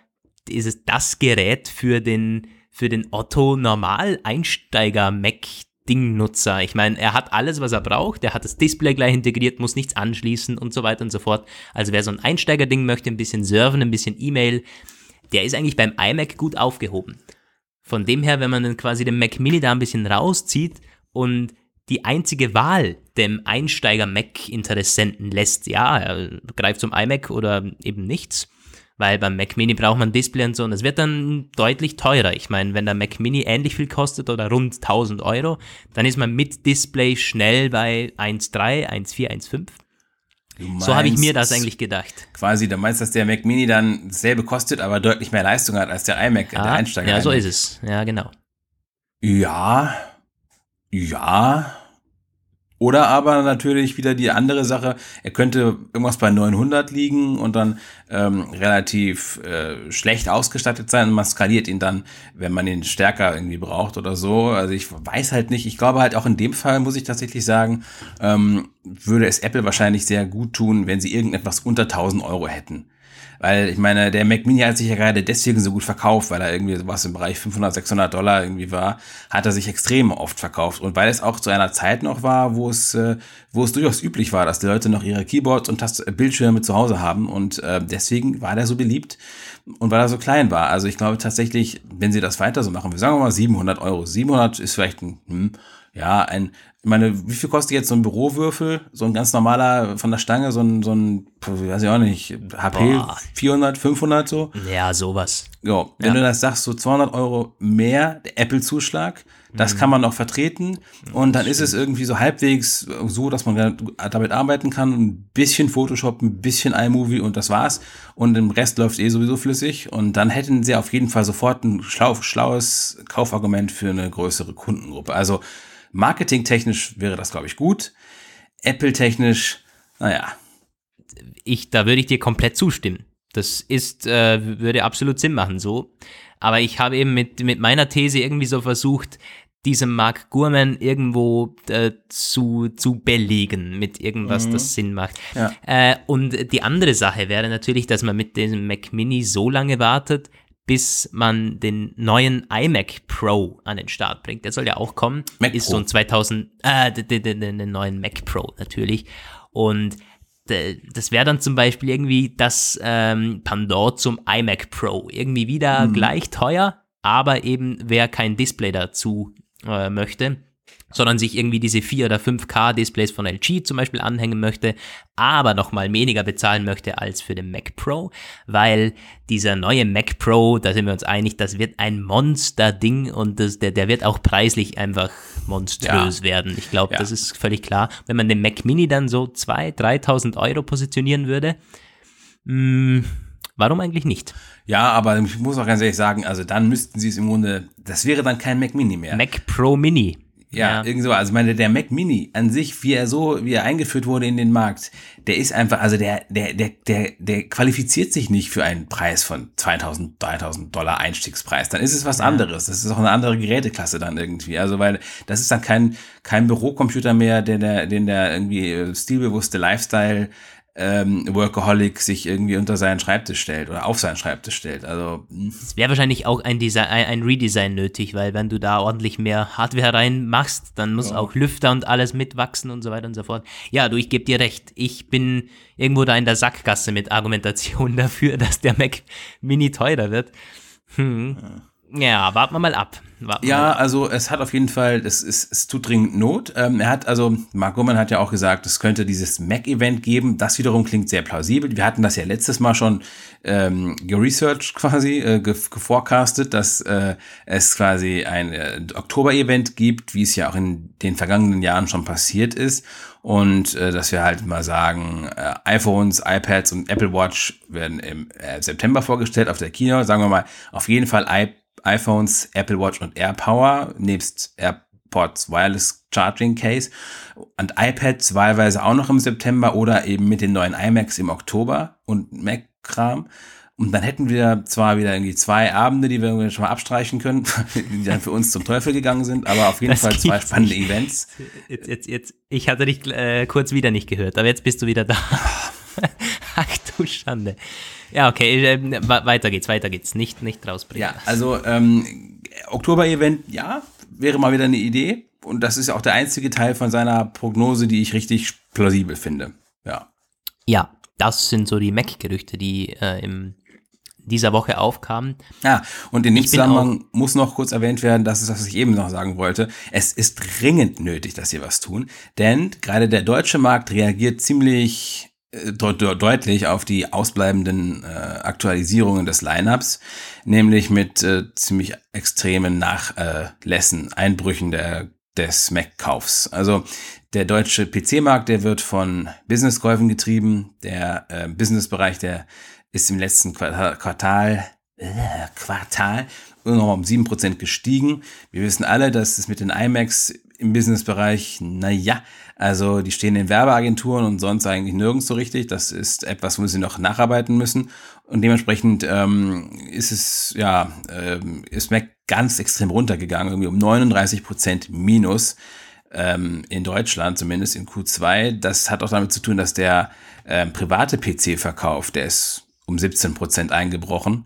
Speaker 2: ist es das Gerät für den, für den Otto Normal Einsteiger Mac Dingnutzer. Ich meine, er hat alles, was er braucht. Er hat das Display gleich integriert, muss nichts anschließen und so weiter und so fort. Also wer so ein Einsteigerding möchte, ein bisschen surfen, ein bisschen E-Mail, der ist eigentlich beim iMac gut aufgehoben. Von dem her, wenn man dann quasi den Mac Mini da ein bisschen rauszieht und die einzige Wahl dem Einsteiger-Mac-Interessenten lässt, ja, er greift zum iMac oder eben nichts, Weil beim Mac Mini braucht man Display und so und es wird dann deutlich teurer. Ich meine, wenn der Mac Mini ähnlich viel kostet oder rund 1000 Euro, dann ist man mit Display schnell bei 1,3, 1,4, 1,5. So habe ich mir das eigentlich gedacht.
Speaker 3: Quasi, da meinst, dass der Mac Mini dann dasselbe kostet, aber deutlich mehr Leistung hat als der iMac,
Speaker 2: ah,
Speaker 3: der Einsteiger.
Speaker 2: Ja, so
Speaker 3: iMac.
Speaker 2: ist es. Ja, genau.
Speaker 3: Ja, ja. Oder aber natürlich wieder die andere Sache, er könnte irgendwas bei 900 liegen und dann ähm, relativ äh, schlecht ausgestattet sein man skaliert ihn dann, wenn man ihn stärker irgendwie braucht oder so. Also ich weiß halt nicht, ich glaube halt auch in dem Fall, muss ich tatsächlich sagen, ähm, würde es Apple wahrscheinlich sehr gut tun, wenn sie irgendetwas unter 1000 Euro hätten. Weil ich meine, der Mac Mini hat sich ja gerade deswegen so gut verkauft, weil er irgendwie sowas im Bereich 500, 600 Dollar irgendwie war, hat er sich extrem oft verkauft. Und weil es auch zu einer Zeit noch war, wo es, äh, wo es durchaus üblich war, dass die Leute noch ihre Keyboards und Tast Bildschirme zu Hause haben. Und äh, deswegen war der so beliebt und weil er so klein war. Also ich glaube tatsächlich, wenn sie das weiter so machen, wir sagen mal 700 Euro. 700 ist vielleicht ein, hm, ja, ein, ich meine, wie viel kostet jetzt so ein Bürowürfel? So ein ganz normaler von der Stange, so ein, so ein, weiß ich auch nicht, HP
Speaker 2: Boah.
Speaker 3: 400, 500 so?
Speaker 2: Ja, sowas.
Speaker 3: Jo, wenn
Speaker 2: Ja.
Speaker 3: du das sagst, so 200 Euro mehr, der Apple-Zuschlag, das
Speaker 2: Mhm.
Speaker 3: kann man noch vertreten. Und dann ist es irgendwie so halbwegs so, dass man damit arbeiten kann. Ein bisschen Photoshop, ein bisschen iMovie und das war's. Und im Rest läuft eh sowieso flüssig. Und dann hätten sie auf jeden Fall sofort ein schlau, schlaues Kaufargument für eine größere Kundengruppe. Also marketingtechnisch wäre das, glaube ich, gut. Apple-technisch, naja,
Speaker 2: ich, da würde ich dir komplett zustimmen. Das ist, äh, würde absolut Sinn machen, so. Aber ich habe eben mit, mit meiner These irgendwie so versucht, diesem Mark Gurman irgendwo äh, zu, zu belegen mit irgendwas, das Sinn macht.
Speaker 3: Ja.
Speaker 2: Äh, und die andere Sache wäre natürlich, dass man mit dem Mac Mini so lange wartet, bis man den neuen iMac Pro an den Start bringt. Der soll ja auch kommen.
Speaker 3: Mac
Speaker 2: ist
Speaker 3: Pro.
Speaker 2: so ein 2000, äh, den, den, den, neuen Mac Pro natürlich. Und das wäre dann zum Beispiel irgendwie das ähm, Pendant zum iMac Pro. Irgendwie wieder gleich teuer, aber eben wer kein Display dazu äh, möchte, sondern sich irgendwie diese 4 oder 5K Displays von LG zum Beispiel anhängen möchte, aber nochmal weniger bezahlen möchte als für den Mac Pro, weil dieser neue Mac Pro, da sind wir uns einig, das wird ein Monster-Ding und das, der, der wird auch preislich einfach monströs
Speaker 3: Ja.
Speaker 2: werden. Ich glaube,
Speaker 3: Ja.
Speaker 2: das ist völlig klar. Wenn man den Mac Mini dann so 2.000, 3.000 Euro positionieren würde, mh, warum eigentlich nicht?
Speaker 3: Ja, aber ich muss auch ganz ehrlich sagen, also dann müssten sie es im Grunde, das wäre dann kein Mac Mini mehr.
Speaker 2: Mac Pro Mini.
Speaker 3: Ja, irgend so. Also meine, der Mac Mini an sich, wie er so, wie er eingeführt wurde in den Markt, der ist einfach, also der, der, der, der, der qualifiziert sich nicht für einen Preis von 2000, 3000 Dollar Einstiegspreis. Dann ist es was anderes. Das ist auch eine andere Geräteklasse dann irgendwie. Also weil das ist dann kein, kein Bürocomputer mehr, der, der, den der irgendwie äh, stilbewusste Lifestyle ähm, Workaholic sich irgendwie unter seinen Schreibtisch stellt oder auf seinen Schreibtisch stellt. Also hm,
Speaker 2: Es wäre wahrscheinlich auch ein, Design, ein Redesign nötig, weil wenn du da ordentlich mehr Hardware reinmachst, dann muss auch Lüfter und alles mitwachsen und so weiter und so fort. Ja, du, ich gebe dir recht. Ich bin irgendwo da in der Sackgasse mit Argumentation dafür, dass der Mac Mini teurer wird. Hm. Ja, warten wir mal ab. Warten wir mal
Speaker 3: Ja,
Speaker 2: ab.
Speaker 3: also es hat auf jeden Fall, es, es, es tut dringend Not. Ähm, er hat, also Mark Gurman hat ja auch gesagt, es könnte dieses Mac-Event geben. Das wiederum klingt sehr plausibel. Wir hatten das ja letztes Mal schon ähm, geresearched quasi, äh, ge geforecastet, dass äh, es quasi ein äh, Oktober-Event gibt, wie es ja auch in den vergangenen Jahren schon passiert ist. Und äh, dass wir halt mal sagen, äh, iPhones, iPads und Apple Watch werden im äh, September vorgestellt auf der Kino. Sagen wir mal, auf jeden Fall iPad iPhones, Apple Watch und AirPower, nebst AirPods Wireless Charging Case und iPads wahlweise auch noch im September oder eben mit den neuen iMacs im Oktober und Mac-Kram. Und dann hätten wir zwar wieder irgendwie zwei Abende, die wir schon mal abstreichen können, die dann für uns zum Teufel gegangen sind, aber auf jeden
Speaker 2: Das
Speaker 3: Fall zwei spannende
Speaker 2: nicht.
Speaker 3: Events.
Speaker 2: Jetzt, jetzt, jetzt, ich hatte dich äh, kurz wieder nicht gehört, aber jetzt bist du wieder da. Du Schande. Ja, okay, äh, wa- weiter geht's, weiter geht's. Nicht, nicht rausbringen.
Speaker 3: Ja, also ähm, Oktober-Event, ja, wäre mal wieder eine Idee. Und das ist auch der einzige Teil von seiner Prognose, die ich richtig plausibel finde. Ja.
Speaker 2: Ja, das sind so die Mac-Gerüchte, die äh, in dieser Woche aufkamen.
Speaker 3: Ja, und in dem
Speaker 2: Ich
Speaker 3: Zusammenhang muss noch kurz erwähnt werden, das ist, was ich eben noch sagen wollte. Es ist dringend nötig, dass sie was tun, denn gerade der deutsche Markt reagiert ziemlich äh, deut deutlich auf die ausbleibenden äh, Aktualisierungen des Lineups, nämlich mit äh, ziemlich extremen Nachlässen, Einbrüchen der, des Mac-Kaufs. Also der deutsche PC-Markt, der wird von Business-Käufen getrieben. Der äh, Business-Bereich, der ist im letzten Quartal, Quartal, äh, Quartal nur noch um 7% gestiegen. Wir wissen alle, dass es mit den iMacs im Business-Bereich, naja, also die stehen in Werbeagenturen und sonst eigentlich nirgends so richtig. Das ist etwas, wo sie noch nacharbeiten müssen. Und dementsprechend ähm, ist es, ja, ähm, ist Mac ganz extrem runtergegangen, irgendwie um 39 Prozent minus ähm, in Deutschland, zumindest in Q2. Das hat auch damit zu tun, dass der ähm, private PC-Verkauf, der ist um 17 Prozent eingebrochen.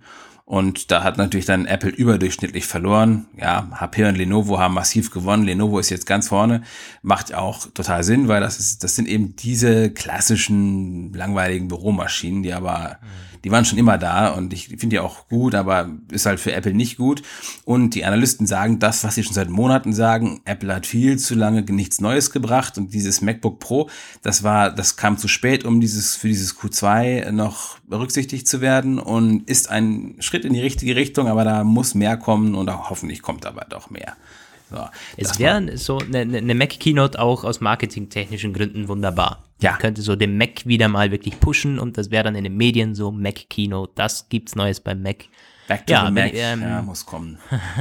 Speaker 3: Und da hat natürlich dann Apple überdurchschnittlich verloren. Ja, HP und Lenovo haben massiv gewonnen. Lenovo ist jetzt ganz vorne. Macht auch total Sinn, weil das ist, das sind eben diese klassischen langweiligen Büromaschinen, die aber mhm die waren schon immer da und ich finde die auch gut, aber ist halt für Apple nicht gut. Und die Analysten sagen das, was sie schon seit Monaten sagen. Apple hat viel zu lange nichts Neues gebracht und dieses MacBook Pro, das war, das kam zu spät, um dieses, für dieses Q2 noch berücksichtigt zu werden und ist ein Schritt in die richtige Richtung, aber da muss mehr kommen und auch hoffentlich kommt aber doch mehr.
Speaker 2: So, es wäre so eine, eine Mac-Keynote auch aus marketingtechnischen Gründen wunderbar. Ja. Man könnte so den Mac wieder mal wirklich pushen und das wäre dann in den Medien so Mac-Keynote. Das gibt's Neues beim Mac.
Speaker 3: Back to ja, the Mac. Ähm, ja, muss kommen.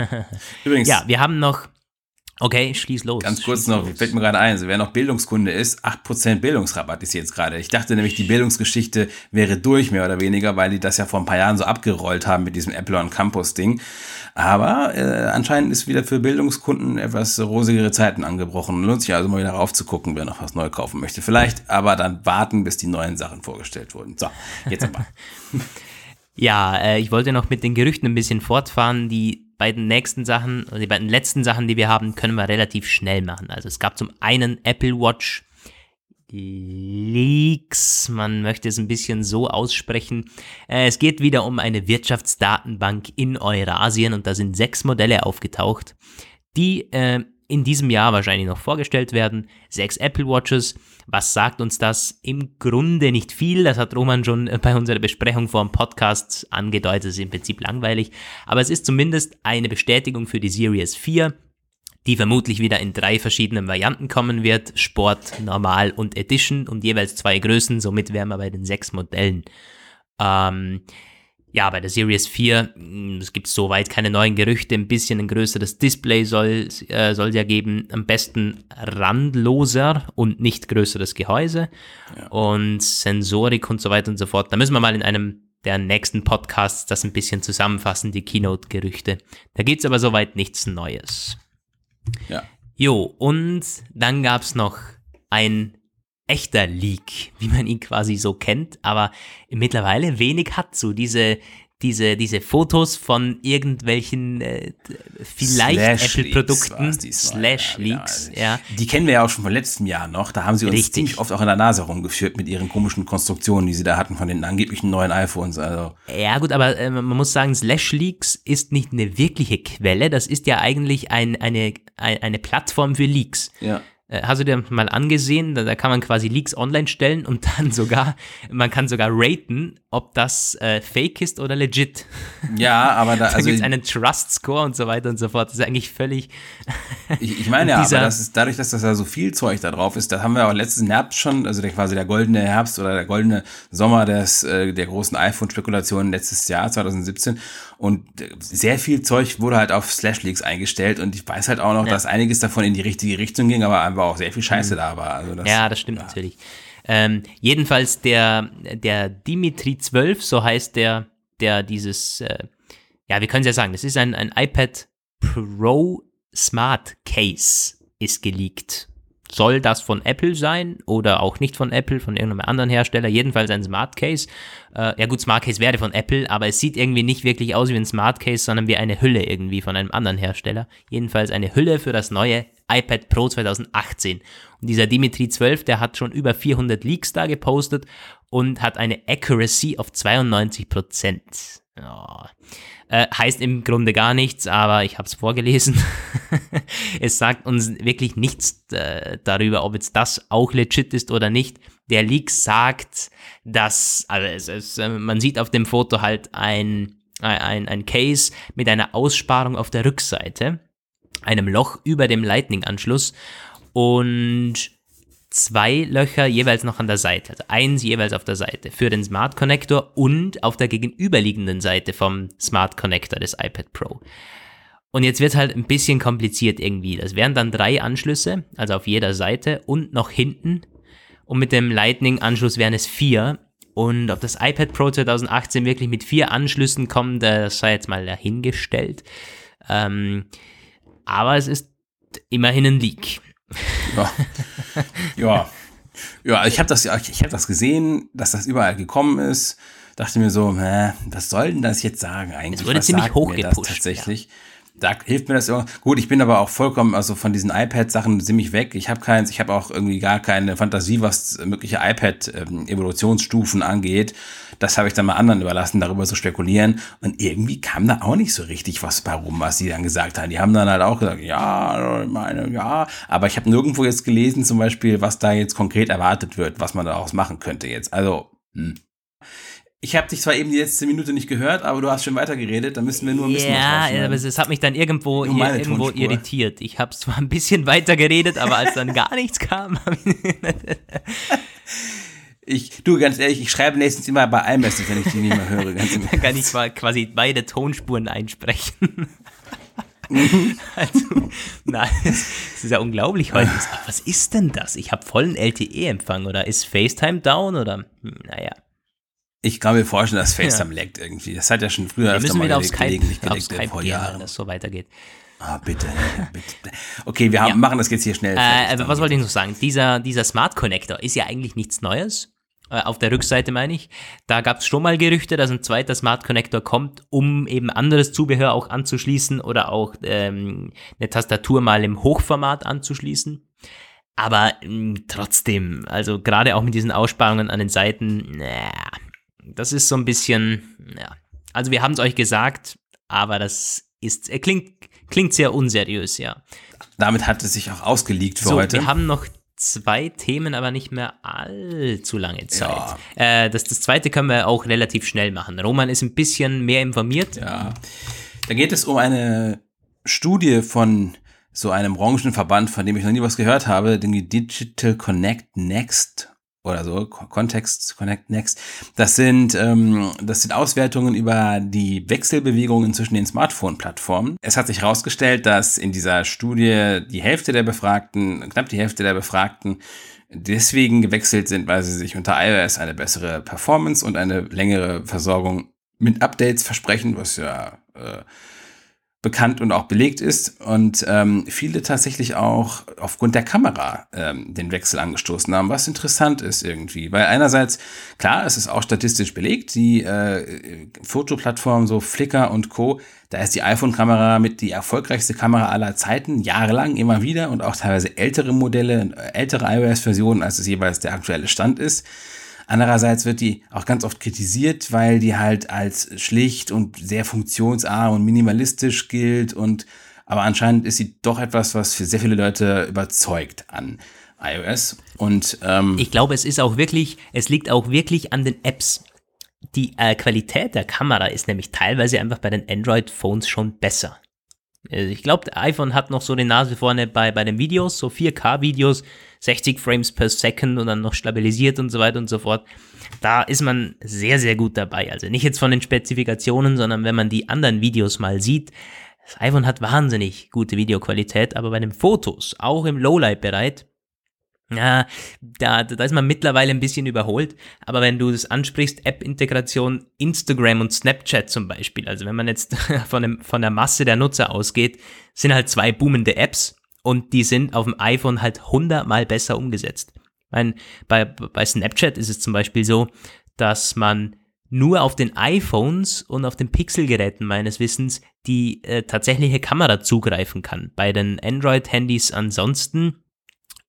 Speaker 2: Übrigens. Ja, wir haben noch Okay, schließ los.
Speaker 3: Ganz kurz noch, los. fällt mir gerade ein, also wer noch Bildungskunde ist, 8% Bildungsrabatt ist jetzt gerade. Ich dachte nämlich, die Bildungsgeschichte wäre durch, mehr oder weniger, weil die das ja vor ein paar Jahren so abgerollt haben mit diesem Apple on Campus Ding. Aber äh, anscheinend ist wieder für Bildungskunden etwas rosigere Zeiten angebrochen. Lohnt sich also mal wieder raufzugucken, wer noch was neu kaufen möchte. Vielleicht aber dann warten, bis die neuen Sachen vorgestellt wurden. So, jetzt aber.
Speaker 2: ja, äh, ich wollte noch mit den Gerüchten ein bisschen fortfahren, die beiden nächsten Sachen, die beiden letzten Sachen, die wir haben, können wir relativ schnell machen. Also es gab zum einen Apple Watch Leaks, man möchte es ein bisschen so aussprechen. Äh, es geht wieder um eine Wirtschaftsdatenbank in Eurasien und da sind sechs Modelle aufgetaucht, die äh, in diesem Jahr wahrscheinlich noch vorgestellt werden. Sechs Apple Watches. Was sagt uns das? Im Grunde nicht viel. Das hat Roman schon bei unserer Besprechung vor dem Podcast angedeutet. Das ist im Prinzip langweilig. Aber es ist zumindest eine Bestätigung für die Series 4, die vermutlich wieder in drei verschiedenen Varianten kommen wird. Sport, Normal und Edition und jeweils zwei Größen. Somit wären wir bei den sechs Modellen. Ähm, ja, bei der Series 4, hm, es gibt soweit keine neuen Gerüchte, ein bisschen ein größeres Display soll äh, soll ja geben, am besten randloser und nicht größeres Gehäuse ja. und Sensorik und so weiter und so fort. Da müssen wir mal in einem der nächsten Podcasts das ein bisschen zusammenfassen, die Keynote-Gerüchte. Da gibt's aber soweit nichts Neues. Ja. Jo, und dann gab's noch ein echter Leak, wie man ihn quasi so kennt, aber mittlerweile wenig hat so diese diese, diese Fotos von irgendwelchen äh, vielleicht Apple-Produkten, Slash Leaks, ja, ja.
Speaker 3: Die kennen wir ja auch schon von letztem Jahr noch. Da haben sie uns Richtig. ziemlich oft auch in der Nase rumgeführt mit ihren komischen Konstruktionen, die sie da hatten von den angeblichen neuen iPhones. Also.
Speaker 2: Ja gut, aber äh, man muss sagen, Slash Leaks ist nicht eine wirkliche Quelle. Das ist ja eigentlich ein, eine, eine Plattform für Leaks. Ja. Äh, hast du dir mal angesehen? Da, da, kann man quasi Leaks online stellen und dann sogar, man kann sogar raten, ob das äh, fake ist oder legit.
Speaker 3: Ja, aber da,
Speaker 2: da also. gibt es einen Trust Score und so weiter und so fort. Das ist eigentlich völlig.
Speaker 3: ich, ich meine ja, aber das ist dadurch, dass das ja so viel Zeug da drauf ist, da haben wir auch letzten Herbst schon, also der quasi der goldene Herbst oder der goldene Sommer des, äh, der großen iPhone-Spekulationen letztes Jahr, 2017. Und sehr viel Zeug wurde halt auf Slash Leaks eingestellt und ich weiß halt auch noch, ja. dass einiges davon in die richtige Richtung ging, aber einfach auch sehr viel Scheiße mhm. da war. Also
Speaker 2: das, ja, das stimmt ja. natürlich. Ähm, jedenfalls der, der Dimitri 12, so heißt der, der dieses, äh, ja, wir können es ja sagen, das ist ein, ein iPad Pro Smart Case ist geleakt soll das von Apple sein oder auch nicht von Apple, von irgendeinem anderen Hersteller, jedenfalls ein Smart Case. Äh, ja gut, Smart Case wäre von Apple, aber es sieht irgendwie nicht wirklich aus wie ein Smart Case, sondern wie eine Hülle irgendwie von einem anderen Hersteller. Jedenfalls eine Hülle für das neue iPad Pro 2018. Und dieser Dimitri 12, der hat schon über 400 Leaks da gepostet und hat eine Accuracy auf 92%. Ja. Äh, heißt im Grunde gar nichts, aber ich habe es vorgelesen. es sagt uns wirklich nichts äh, darüber, ob jetzt das auch legit ist oder nicht. Der Leak sagt, dass, also es, es, äh, man sieht auf dem Foto halt ein, ein, ein Case mit einer Aussparung auf der Rückseite, einem Loch über dem Lightning-Anschluss und zwei Löcher jeweils noch an der Seite, also eins jeweils auf der Seite für den Smart Connector und auf der gegenüberliegenden Seite vom Smart Connector des iPad Pro. Und jetzt wird halt ein bisschen kompliziert irgendwie. Das wären dann drei Anschlüsse, also auf jeder Seite und noch hinten. Und mit dem Lightning-Anschluss wären es vier. Und ob das iPad Pro 2018 wirklich mit vier Anschlüssen kommt, das sei jetzt mal dahingestellt. Ähm, aber es ist immerhin ein Leak.
Speaker 3: Ja. ja. Ja, ich habe das, ich hab das gesehen, dass das überall gekommen ist. Dachte mir so, hä, was soll denn das jetzt sagen eigentlich?
Speaker 2: Es wurde
Speaker 3: was
Speaker 2: ziemlich hochgepusht.
Speaker 3: Tatsächlich. Ja da hilft mir das immer. Gut, ich bin aber auch vollkommen also von diesen iPad-Sachen ziemlich weg. Ich habe keins, ich habe auch irgendwie gar keine Fantasie, was mögliche iPad-Evolutionsstufen angeht. Das habe ich dann mal anderen überlassen, darüber zu spekulieren. Und irgendwie kam da auch nicht so richtig was bei rum, was sie dann gesagt haben. Die haben dann halt auch gesagt, ja, meine, ja. Aber ich habe nirgendwo jetzt gelesen, zum Beispiel, was da jetzt konkret erwartet wird, was man daraus machen könnte jetzt. Also, hm. Ich habe dich zwar eben die letzte Minute nicht gehört, aber du hast schon weitergeredet, da müssen wir nur ein bisschen
Speaker 2: Ja, aber es hat mich dann irgendwo, irgendwo irritiert. Ich habe zwar ein bisschen weiter geredet, aber als dann gar nichts kam.
Speaker 3: ich, du, ganz ehrlich, ich schreibe nächstens immer bei iMessage, wenn ich die nicht mehr höre.
Speaker 2: Ganz dann kann ich mal quasi beide Tonspuren einsprechen. also, nein, es ist ja unglaublich heute. Was ist denn das? Ich habe vollen LTE-Empfang oder ist FaceTime down oder? Hm, naja.
Speaker 3: Ich kann mir vorstellen, dass FaceTime ja. leckt irgendwie. Das hat ja schon früher
Speaker 2: Wir müssen wieder auf Skype, auf Skype vor gehen, wenn das so weitergeht.
Speaker 3: Ah, bitte, bitte. Okay, wir haben, ja. machen das jetzt hier schnell.
Speaker 2: Äh, was wollte ich noch sagen? Dieser, dieser Smart Connector ist ja eigentlich nichts Neues. Äh, auf der Rückseite meine ich. Da gab es schon mal Gerüchte, dass ein zweiter Smart Connector kommt, um eben anderes Zubehör auch anzuschließen oder auch ähm, eine Tastatur mal im Hochformat anzuschließen. Aber mh, mm, trotzdem, also gerade auch mit diesen Aussparungen an den Seiten, naja, das ist so ein bisschen, ja. Also wir haben es euch gesagt, aber das ist, er klingt, klingt sehr unseriös, ja.
Speaker 3: Damit hat es sich auch ausgelegt für
Speaker 2: so,
Speaker 3: heute.
Speaker 2: Wir haben noch zwei Themen, aber nicht mehr allzu lange Zeit. Ja. Äh, das, das zweite können wir auch relativ schnell machen. Roman ist ein bisschen mehr informiert.
Speaker 3: Ja. Da geht es um eine Studie von so einem Branchenverband, von dem ich noch nie was gehört habe, den Digital Connect Next oder so, Kontext, Connect Next. Das sind, ähm, das sind Auswertungen über die Wechselbewegungen zwischen den Smartphone-Plattformen. Es hat sich herausgestellt, dass in dieser Studie die Hälfte der Befragten, knapp die Hälfte der Befragten, deswegen gewechselt sind, weil sie sich unter iOS eine bessere Performance und eine längere Versorgung mit Updates versprechen, was ja äh, bekannt und auch belegt ist und ähm, viele tatsächlich auch aufgrund der Kamera ähm, den Wechsel angestoßen haben, was interessant ist irgendwie. Weil einerseits, klar, es ist auch statistisch belegt, die äh, Fotoplattformen so Flickr und Co., da ist die iPhone-Kamera mit die erfolgreichste Kamera aller Zeiten, jahrelang immer wieder und auch teilweise ältere Modelle, ältere iOS-Versionen, als es jeweils der aktuelle Stand ist. Andererseits wird die auch ganz oft kritisiert, weil die halt als schlicht und sehr funktionsarm und minimalistisch gilt und aber anscheinend ist sie doch etwas, was für sehr viele Leute überzeugt an iOS. Und ähm,
Speaker 2: ich glaube, es ist auch wirklich, es liegt auch wirklich an den Apps. Die äh, Qualität der Kamera ist nämlich teilweise einfach bei den Android-Phones schon besser. Also ich glaube, der iPhone hat noch so die Nase vorne bei, bei den Videos, so 4K-Videos, 60 Frames per Second und dann noch stabilisiert und so weiter und so fort. Da ist man sehr, sehr gut dabei. Also nicht jetzt von den Spezifikationen, sondern wenn man die anderen Videos mal sieht. Das iPhone hat wahnsinnig gute Videoqualität, aber bei den Fotos, auch im Lowlight-Bereich, ja, da, da ist man mittlerweile ein bisschen überholt. Aber wenn du das ansprichst, App-Integration, Instagram und Snapchat zum Beispiel, also wenn man jetzt von, dem, von der Masse der Nutzer ausgeht, sind halt zwei boomende Apps und die sind auf dem iPhone halt hundertmal besser umgesetzt. Ich meine, bei, bei Snapchat ist es zum Beispiel so, dass man nur auf den iPhones und auf den Pixel-Geräten meines Wissens die äh, tatsächliche Kamera zugreifen kann. Bei den Android-Handys ansonsten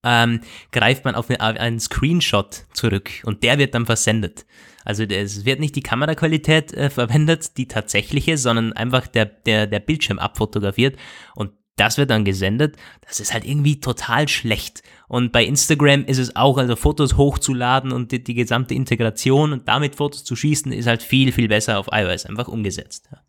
Speaker 2: ähm, greift man auf einen Screenshot zurück und der wird dann versendet. Also es wird nicht die Kameraqualität äh, verwendet, die tatsächliche, sondern einfach der, der, der Bildschirm abfotografiert und das wird dann gesendet. Das ist halt irgendwie total schlecht. Und bei Instagram ist es auch, also Fotos hochzuladen und die, die gesamte Integration und damit Fotos zu schießen, ist halt viel, viel besser auf iOS einfach umgesetzt. Ja,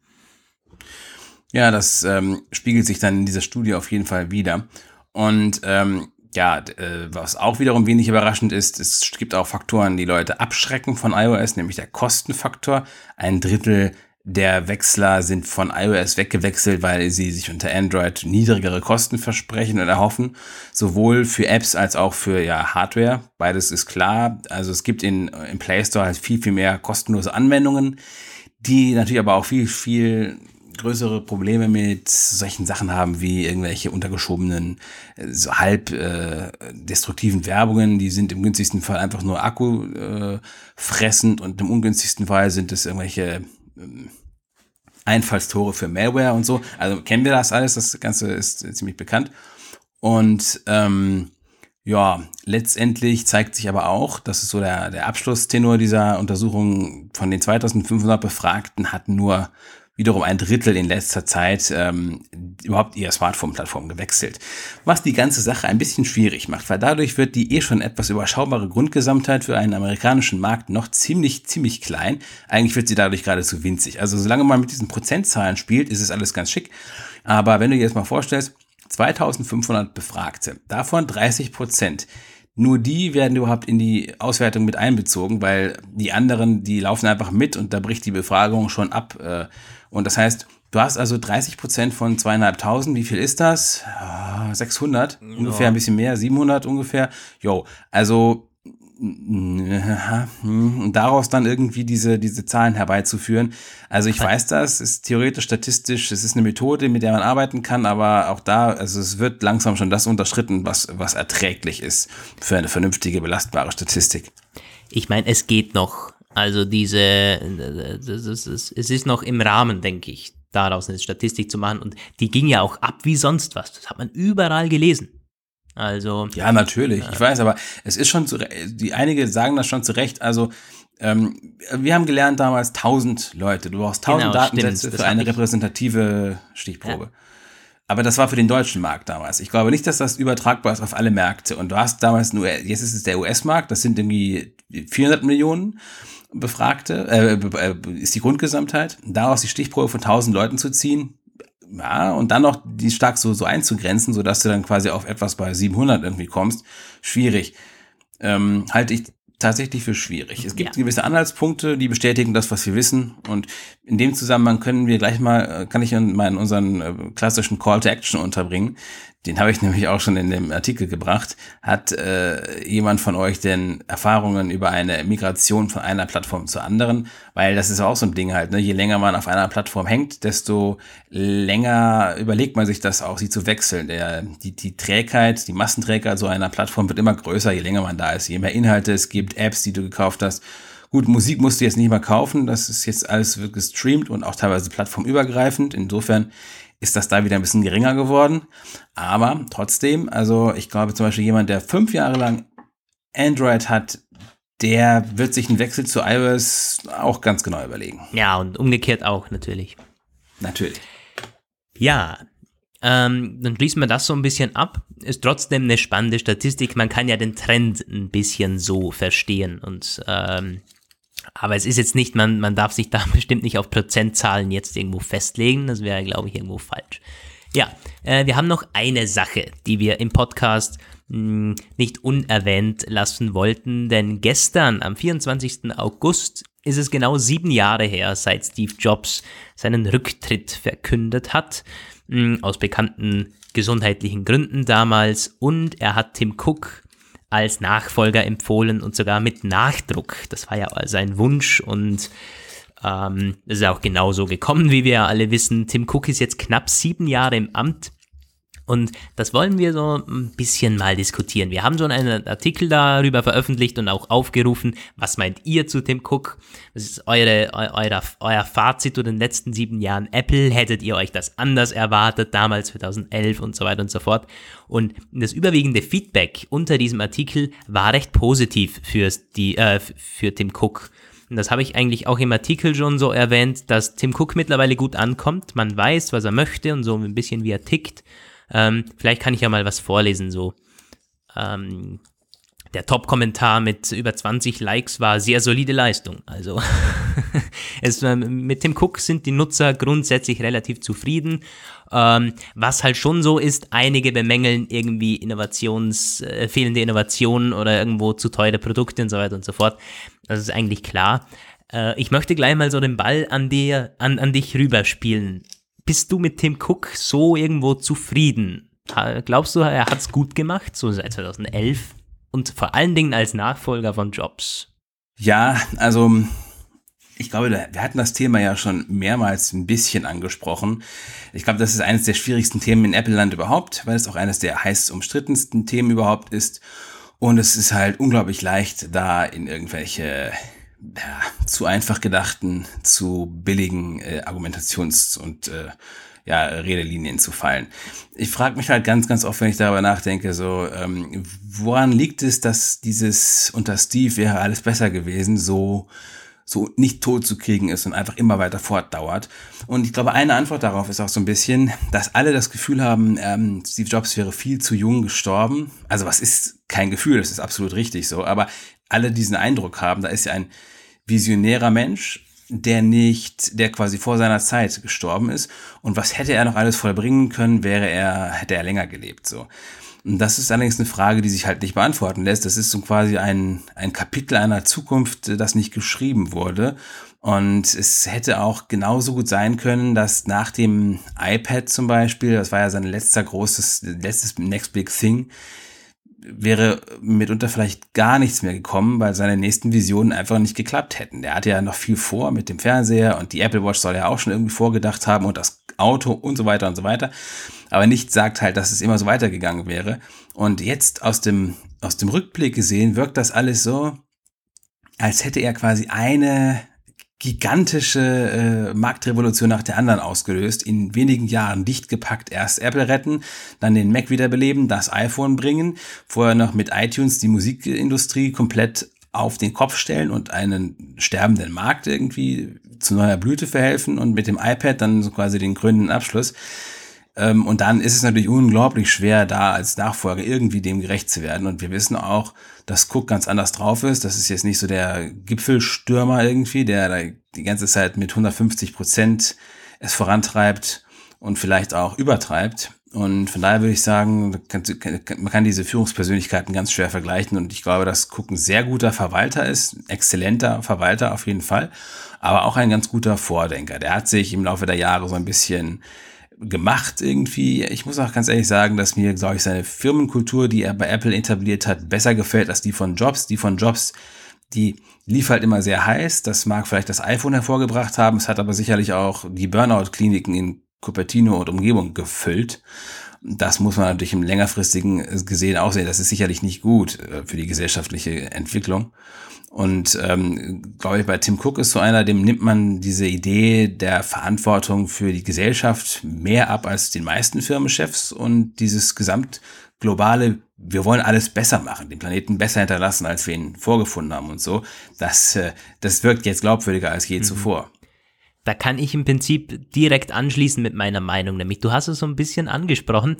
Speaker 3: ja das ähm, spiegelt sich dann in dieser Studie auf jeden Fall wieder. Und ähm, ja, äh, was auch wiederum wenig überraschend ist, es gibt auch Faktoren, die Leute abschrecken von iOS, nämlich der Kostenfaktor. Ein Drittel der Wechsler sind von iOS weggewechselt, weil sie sich unter Android niedrigere Kosten versprechen und erhoffen, sowohl für Apps als auch für ja, Hardware. Beides ist klar. Also es gibt in, im Play Store halt viel, viel mehr kostenlose Anwendungen, die natürlich aber auch viel, viel größere Probleme mit solchen Sachen haben wie irgendwelche untergeschobenen, so halb äh, destruktiven Werbungen. Die sind im günstigsten Fall einfach nur Akku äh, fressend und im ungünstigsten Fall sind es irgendwelche ähm, Einfallstore für Malware und so. Also kennen wir das alles, das Ganze ist ziemlich bekannt. Und ähm, ja, letztendlich zeigt sich aber auch, das ist so der, der Abschlusstenor dieser Untersuchung, von den 2500 Befragten hatten nur wiederum ein Drittel in letzter Zeit ähm, überhaupt ihre Smartphone-Plattform gewechselt. Was die ganze Sache ein bisschen schwierig macht, weil dadurch wird die eh schon etwas überschaubare Grundgesamtheit für einen amerikanischen Markt noch ziemlich, ziemlich klein. Eigentlich wird sie dadurch geradezu winzig. Also solange man mit diesen Prozentzahlen spielt, ist es alles ganz schick. Aber wenn du dir jetzt mal vorstellst, 2500 Befragte, davon 30 Prozent, nur die werden überhaupt in die Auswertung mit einbezogen, weil die anderen, die laufen einfach mit und da bricht die Befragung schon ab. Äh, und das heißt, du hast also 30 Prozent von zweieinhalbtausend. Wie viel ist das? 600, ja. ungefähr ein bisschen mehr, 700 ungefähr. Jo, also und daraus dann irgendwie diese, diese Zahlen herbeizuführen. Also ich weiß das, ist theoretisch, statistisch, es ist eine Methode, mit der man arbeiten kann, aber auch da, also es wird langsam schon das unterschritten, was, was erträglich ist für eine vernünftige, belastbare Statistik.
Speaker 2: Ich meine, es geht noch. Also diese, es ist noch im Rahmen, denke ich, daraus eine Statistik zu machen. Und die ging ja auch ab wie sonst was. Das hat man überall gelesen. Also.
Speaker 3: Ja, natürlich. Äh, ich weiß, aber es ist schon zu, die einige sagen das schon zu Recht. Also, ähm, wir haben gelernt damals 1000 Leute. Du brauchst 1000 genau, Datensätze stimmt, für eine repräsentative Stichprobe. Ja. Aber das war für den deutschen Markt damals. Ich glaube nicht, dass das übertragbar ist auf alle Märkte. Und du hast damals nur, jetzt ist es der US-Markt, das sind irgendwie 400 Millionen. Befragte, äh, äh, ist die Grundgesamtheit, daraus die Stichprobe von 1000 Leuten zu ziehen, ja, und dann noch die stark so, so einzugrenzen, sodass du dann quasi auf etwas bei 700 irgendwie kommst, schwierig. Ähm, halte ich tatsächlich für schwierig. Es gibt ja. gewisse Anhaltspunkte, die bestätigen das, was wir wissen. Und in dem Zusammenhang können wir gleich mal, äh, kann ich mal in unseren äh, klassischen Call to Action unterbringen den habe ich nämlich auch schon in dem Artikel gebracht. Hat äh, jemand von euch denn Erfahrungen über eine Migration von einer Plattform zur anderen? Weil das ist auch so ein Ding halt, ne? Je länger man auf einer Plattform hängt, desto länger überlegt man sich das auch, sie zu wechseln. Der, die, die Trägheit, die Massenträgheit so einer Plattform wird immer größer, je länger man da ist. Je mehr Inhalte es gibt, Apps, die du gekauft hast. Gut, Musik musst du jetzt nicht mehr kaufen, das ist jetzt alles wird gestreamt und auch teilweise plattformübergreifend. Insofern ist das da wieder ein bisschen geringer geworden. Aber trotzdem, also ich glaube zum Beispiel jemand, der fünf Jahre lang Android hat, der wird sich einen Wechsel zu iOS auch ganz genau überlegen.
Speaker 2: Ja, und umgekehrt auch natürlich.
Speaker 3: Natürlich.
Speaker 2: Ja, ähm, dann schließen wir das so ein bisschen ab. Ist trotzdem eine spannende Statistik. Man kann ja den Trend ein bisschen so verstehen und ähm, aber es ist jetzt nicht, man, man darf sich da bestimmt nicht auf Prozentzahlen jetzt irgendwo festlegen. Das wäre, glaube ich, irgendwo falsch. Ja, äh, wir haben noch eine Sache, die wir im Podcast mh, hm, nicht unerwähnt lassen wollten, denn gestern, am 24. August, ist es genau sieben Jahre her, seit Steve Jobs seinen Rücktritt verkündet hat, mh, hm, aus bekannten gesundheitlichen Gründen damals, und er hat Tim Cook als Nachfolger empfohlen und sogar mit Nachdruck. Das war ja sein Wunsch und ähm, ist auch genauso gekommen, wie wir alle wissen. Tim Cook ist jetzt knapp sieben Jahre im Amt Und das wollen wir so ein bisschen mal diskutieren. Wir haben schon einen Artikel darüber veröffentlicht und auch aufgerufen, was meint ihr zu Tim Cook? Was ist eure, euer, euer Fazit zu den letzten sieben Jahren Apple? Hättet ihr euch das anders erwartet, damals 2011 und so weiter und so fort? Und das überwiegende Feedback unter diesem Artikel war recht positiv fürs, die, äh, für Tim Cook. Und das habe ich eigentlich auch im Artikel schon so erwähnt, dass Tim Cook mittlerweile gut ankommt. Man weiß, was er möchte und so ein bisschen wie er tickt. Ähm, vielleicht kann ich ja mal was vorlesen, so. Ähm, der Top-Kommentar mit über 20 Likes war sehr solide Leistung. Also es, ähm, mit Tim Cook sind die Nutzer grundsätzlich relativ zufrieden. Ähm, was halt schon so ist, einige bemängeln irgendwie Innovations, äh, fehlende Innovationen oder irgendwo zu teure Produkte und so weiter und so fort. Das ist eigentlich klar. Äh, ich möchte gleich mal so den Ball an dir, an, an dich rüberspielen bist du mit Tim Cook so irgendwo zufrieden? Glaubst du, er hat es gut gemacht, so seit 2011? Und vor allen Dingen als Nachfolger von Jobs?
Speaker 3: Ja, also ich glaube, wir hatten das Thema ja schon mehrmals ein bisschen angesprochen. Ich glaube, das ist eines der schwierigsten Themen in Apple-Land überhaupt, weil es auch eines der heiß umstrittensten Themen überhaupt ist. Und es ist halt unglaublich leicht, da in irgendwelche ja, zu einfach gedachten, zu billigen äh, Argumentations- und äh, ja, Redelinien zu fallen. Ich frage mich halt ganz, ganz oft, wenn ich darüber nachdenke, so, ähm, woran liegt es, dass dieses unter Steve wäre alles besser gewesen, so so nicht tot zu kriegen ist und einfach immer weiter fortdauert. Und ich glaube, eine Antwort darauf ist auch so ein bisschen, dass alle das Gefühl haben, ähm, Steve Jobs wäre viel zu jung gestorben. Also was ist kein Gefühl, das ist absolut richtig so, aber alle diesen Eindruck haben, da ist ja ein visionärer Mensch, der nicht, der quasi vor seiner Zeit gestorben ist. Und was hätte er noch alles vollbringen können, wäre er, hätte er länger gelebt, so. Und das ist allerdings eine Frage, die sich halt nicht beantworten lässt. Das ist so quasi ein, ein Kapitel einer Zukunft, das nicht geschrieben wurde. Und es hätte auch genauso gut sein können, dass nach dem iPad zum Beispiel, das war ja sein letzter großes, letztes Next Big Thing, wäre mitunter vielleicht gar nichts mehr gekommen, weil seine nächsten Visionen einfach nicht geklappt hätten. Der hatte ja noch viel vor mit dem Fernseher und die Apple Watch soll ja auch schon irgendwie vorgedacht haben und das Auto und so weiter und so weiter. Aber nichts sagt halt, dass es immer so weitergegangen wäre. Und jetzt aus dem, aus dem Rückblick gesehen wirkt das alles so, als hätte er quasi eine gigantische äh, Marktrevolution nach der anderen ausgelöst, in wenigen Jahren dicht gepackt. Erst Apple retten, dann den Mac wiederbeleben, das iPhone bringen, vorher noch mit iTunes die Musikindustrie komplett auf den Kopf stellen und einen sterbenden Markt irgendwie zu neuer Blüte verhelfen und mit dem iPad dann so quasi den grünen Abschluss. Ähm, und dann ist es natürlich unglaublich schwer, da als Nachfolger irgendwie dem gerecht zu werden. Und wir wissen auch, dass Cook ganz anders drauf ist. Das ist jetzt nicht so der Gipfelstürmer irgendwie, der da die ganze Zeit mit 150 Prozent es vorantreibt und vielleicht auch übertreibt. Und von daher würde ich sagen, man kann diese Führungspersönlichkeiten ganz schwer vergleichen. Und ich glaube, dass Cook ein sehr guter Verwalter ist, exzellenter Verwalter auf jeden Fall, aber auch ein ganz guter Vordenker. Der hat sich im Laufe der Jahre so ein bisschen gemacht irgendwie. Ich muss auch ganz ehrlich sagen, dass mir, glaube ich, seine Firmenkultur, die er bei Apple etabliert hat, besser gefällt als die von Jobs. Die von Jobs, die lief halt immer sehr heiß. Das mag vielleicht das iPhone hervorgebracht haben. Es hat aber sicherlich auch die Burnout-Kliniken in Cupertino und Umgebung gefüllt. Das muss man natürlich im längerfristigen gesehen auch sehen. Das ist sicherlich nicht gut äh, für die gesellschaftliche Entwicklung. Und ähm, glaube ich, bei Tim Cook ist so einer, dem nimmt man diese Idee der Verantwortung für die Gesellschaft mehr ab als den meisten Firmenchefs und dieses gesamt globale, wir wollen alles besser machen, den Planeten besser hinterlassen, als wir ihn vorgefunden haben und so. Das, äh, das wirkt jetzt glaubwürdiger als je mhm. zuvor.
Speaker 2: Da kann ich im Prinzip direkt anschließen mit meiner Meinung, nämlich du hast es so ein bisschen angesprochen.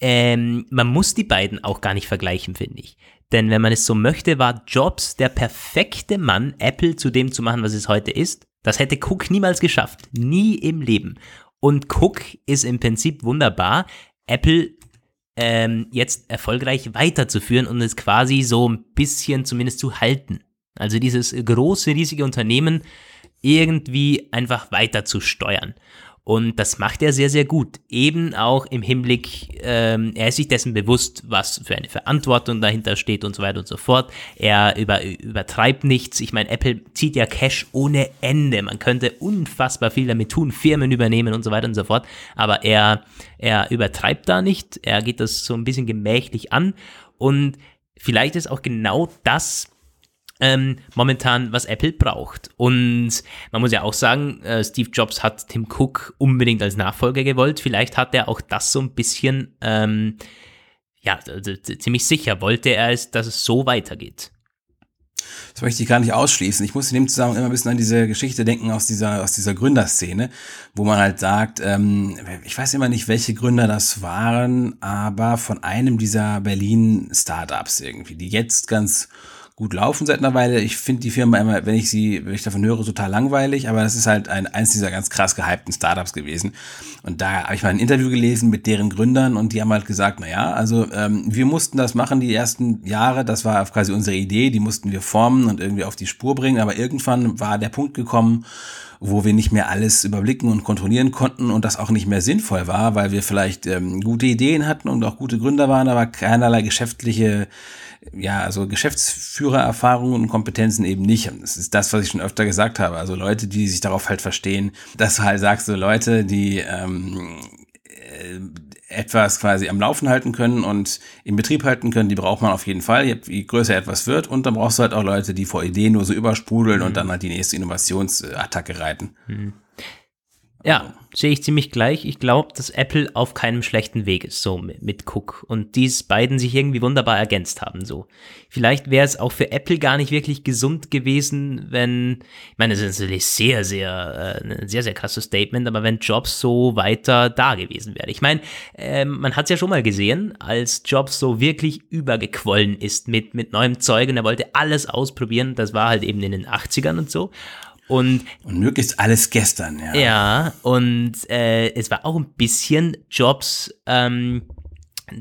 Speaker 2: Ähm, man muss die beiden auch gar nicht vergleichen, finde ich. Denn wenn man es so möchte, war Jobs der perfekte Mann, Apple zu dem zu machen, was es heute ist. Das hätte Cook niemals geschafft. Nie im Leben. Und Cook ist im Prinzip wunderbar, Apple ähm, jetzt erfolgreich weiterzuführen und es quasi so ein bisschen zumindest zu halten. Also dieses große, riesige Unternehmen irgendwie einfach weiter zu steuern. Und das macht er sehr, sehr gut. Eben auch im Hinblick, ähm, er ist sich dessen bewusst, was für eine Verantwortung dahinter steht und so weiter und so fort. Er über, übertreibt nichts. Ich meine, Apple zieht ja Cash ohne Ende. Man könnte unfassbar viel damit tun, Firmen übernehmen und so weiter und so fort. Aber er, er übertreibt da nicht. Er geht das so ein bisschen gemächlich an. Und vielleicht ist auch genau das, ähm, momentan, was Apple braucht. Und man muss ja auch sagen, äh, Steve Jobs hat Tim Cook unbedingt als Nachfolger gewollt. Vielleicht hat er auch das so ein bisschen, ähm, ja, ziemlich sicher wollte er es, dass es so weitergeht.
Speaker 3: Das möchte ich gar nicht ausschließen. Ich muss in dem Zusammenhang immer ein bisschen an diese Geschichte denken aus dieser, aus dieser Gründerszene, wo man halt sagt, ähm, ich weiß immer nicht, welche Gründer das waren, aber von einem dieser Berlin-Startups irgendwie, die jetzt ganz gut laufen seit einer Weile. Ich finde die Firma immer, wenn ich sie, wenn ich davon höre, total langweilig, aber das ist halt ein, eins dieser ganz krass gehypten Startups gewesen. Und da habe ich mal ein Interview gelesen mit deren Gründern und die haben halt gesagt, na ja, also ähm, wir mussten das machen die ersten Jahre, das war quasi unsere Idee, die mussten wir formen und irgendwie auf die Spur bringen, aber irgendwann war der Punkt gekommen, wo wir nicht mehr alles überblicken und kontrollieren konnten und das auch nicht mehr sinnvoll war, weil wir vielleicht ähm, gute Ideen hatten und auch gute Gründer waren, aber keinerlei geschäftliche, ja, also Geschäftsführererfahrungen und Kompetenzen eben nicht. Das ist das, was ich schon öfter gesagt habe. Also Leute, die sich darauf halt verstehen, dass du halt sagst, so Leute, die ähm, äh, etwas quasi am Laufen halten können und im Betrieb halten können, die braucht man auf jeden Fall, je größer etwas wird. Und dann brauchst du halt auch Leute, die vor Ideen nur so übersprudeln mhm. und dann halt die nächste Innovationsattacke reiten. Mhm.
Speaker 2: Ja, sehe ich ziemlich gleich. Ich glaube, dass Apple auf keinem schlechten Weg ist, so mit, Cook. Und dies beiden sich irgendwie wunderbar ergänzt haben, so. Vielleicht wäre es auch für Apple gar nicht wirklich gesund gewesen, wenn, ich meine, das ist natürlich sehr, sehr, äh, ein sehr, sehr krasses Statement, aber wenn Jobs so weiter da gewesen wäre. Ich meine, äh, man hat es ja schon mal gesehen, als Jobs so wirklich übergequollen ist mit, mit neuem Zeug und er wollte alles ausprobieren. Das war halt eben in den 80ern und so. Und,
Speaker 3: und möglichst alles gestern, ja.
Speaker 2: Ja, und äh, es war auch ein bisschen Jobs, ähm,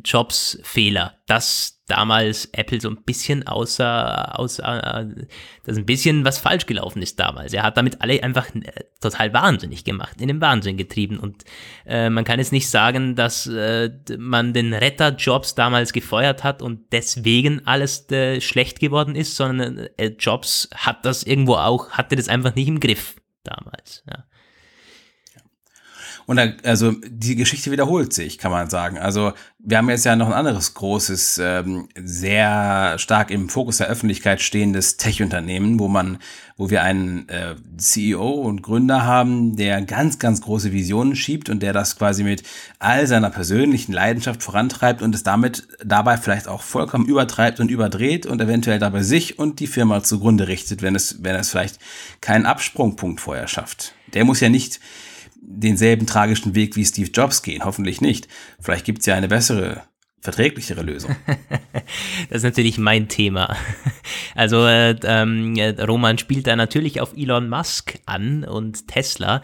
Speaker 2: Jobs Fehler, dass damals Apple so ein bisschen außer, außer äh, dass ein bisschen was falsch gelaufen ist damals. Er hat damit alle einfach äh, total wahnsinnig gemacht, in den Wahnsinn getrieben. Und äh, man kann jetzt nicht sagen, dass äh, man den Retter Jobs damals gefeuert hat und deswegen alles äh, schlecht geworden ist, sondern äh, Jobs hat das irgendwo auch, hatte das einfach nicht im Griff damals. Ja.
Speaker 3: Und da, also die Geschichte wiederholt sich, kann man sagen. Also wir haben jetzt ja noch ein anderes großes, ähm, sehr stark im Fokus der Öffentlichkeit stehendes Tech-Unternehmen, wo man, wo wir einen äh, CEO und Gründer haben, der ganz, ganz große Visionen schiebt und der das quasi mit all seiner persönlichen Leidenschaft vorantreibt und es damit dabei vielleicht auch vollkommen übertreibt und überdreht und eventuell dabei sich und die Firma zugrunde richtet, wenn es, wenn es vielleicht keinen Absprungpunkt vorher schafft. Der muss ja nicht denselben tragischen Weg wie Steve Jobs gehen. Hoffentlich nicht. Vielleicht gibt es ja eine bessere, verträglichere Lösung.
Speaker 2: das ist natürlich mein Thema. Also äh, ähm, Roman spielt da natürlich auf Elon Musk an und Tesla.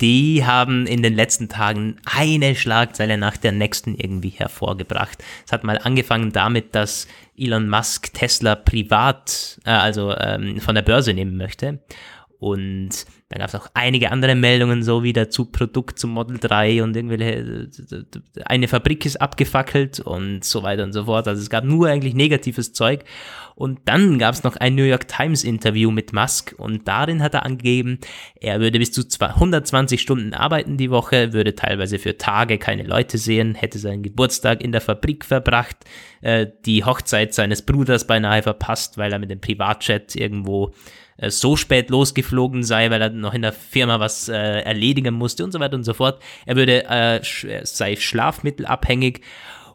Speaker 2: Die haben in den letzten Tagen eine Schlagzeile nach der nächsten irgendwie hervorgebracht. Es hat mal angefangen damit, dass Elon Musk Tesla privat, äh, also ähm, von der Börse nehmen möchte. Und dann gab es auch einige andere Meldungen, so wie dazu Produkt zum Model 3 und irgendwelche, eine Fabrik ist abgefackelt und so weiter und so fort. Also es gab nur eigentlich negatives Zeug. Und dann gab es noch ein New York Times Interview mit Musk und darin hat er angegeben, er würde bis zu 120 Stunden arbeiten die Woche, würde teilweise für Tage keine Leute sehen, hätte seinen Geburtstag in der Fabrik verbracht, äh, die Hochzeit seines Bruders beinahe verpasst, weil er mit dem Privatjet irgendwo äh, so spät losgeflogen sei, weil er noch in der Firma was äh, erledigen musste und so weiter und so fort. Er würde äh, sei schlafmittelabhängig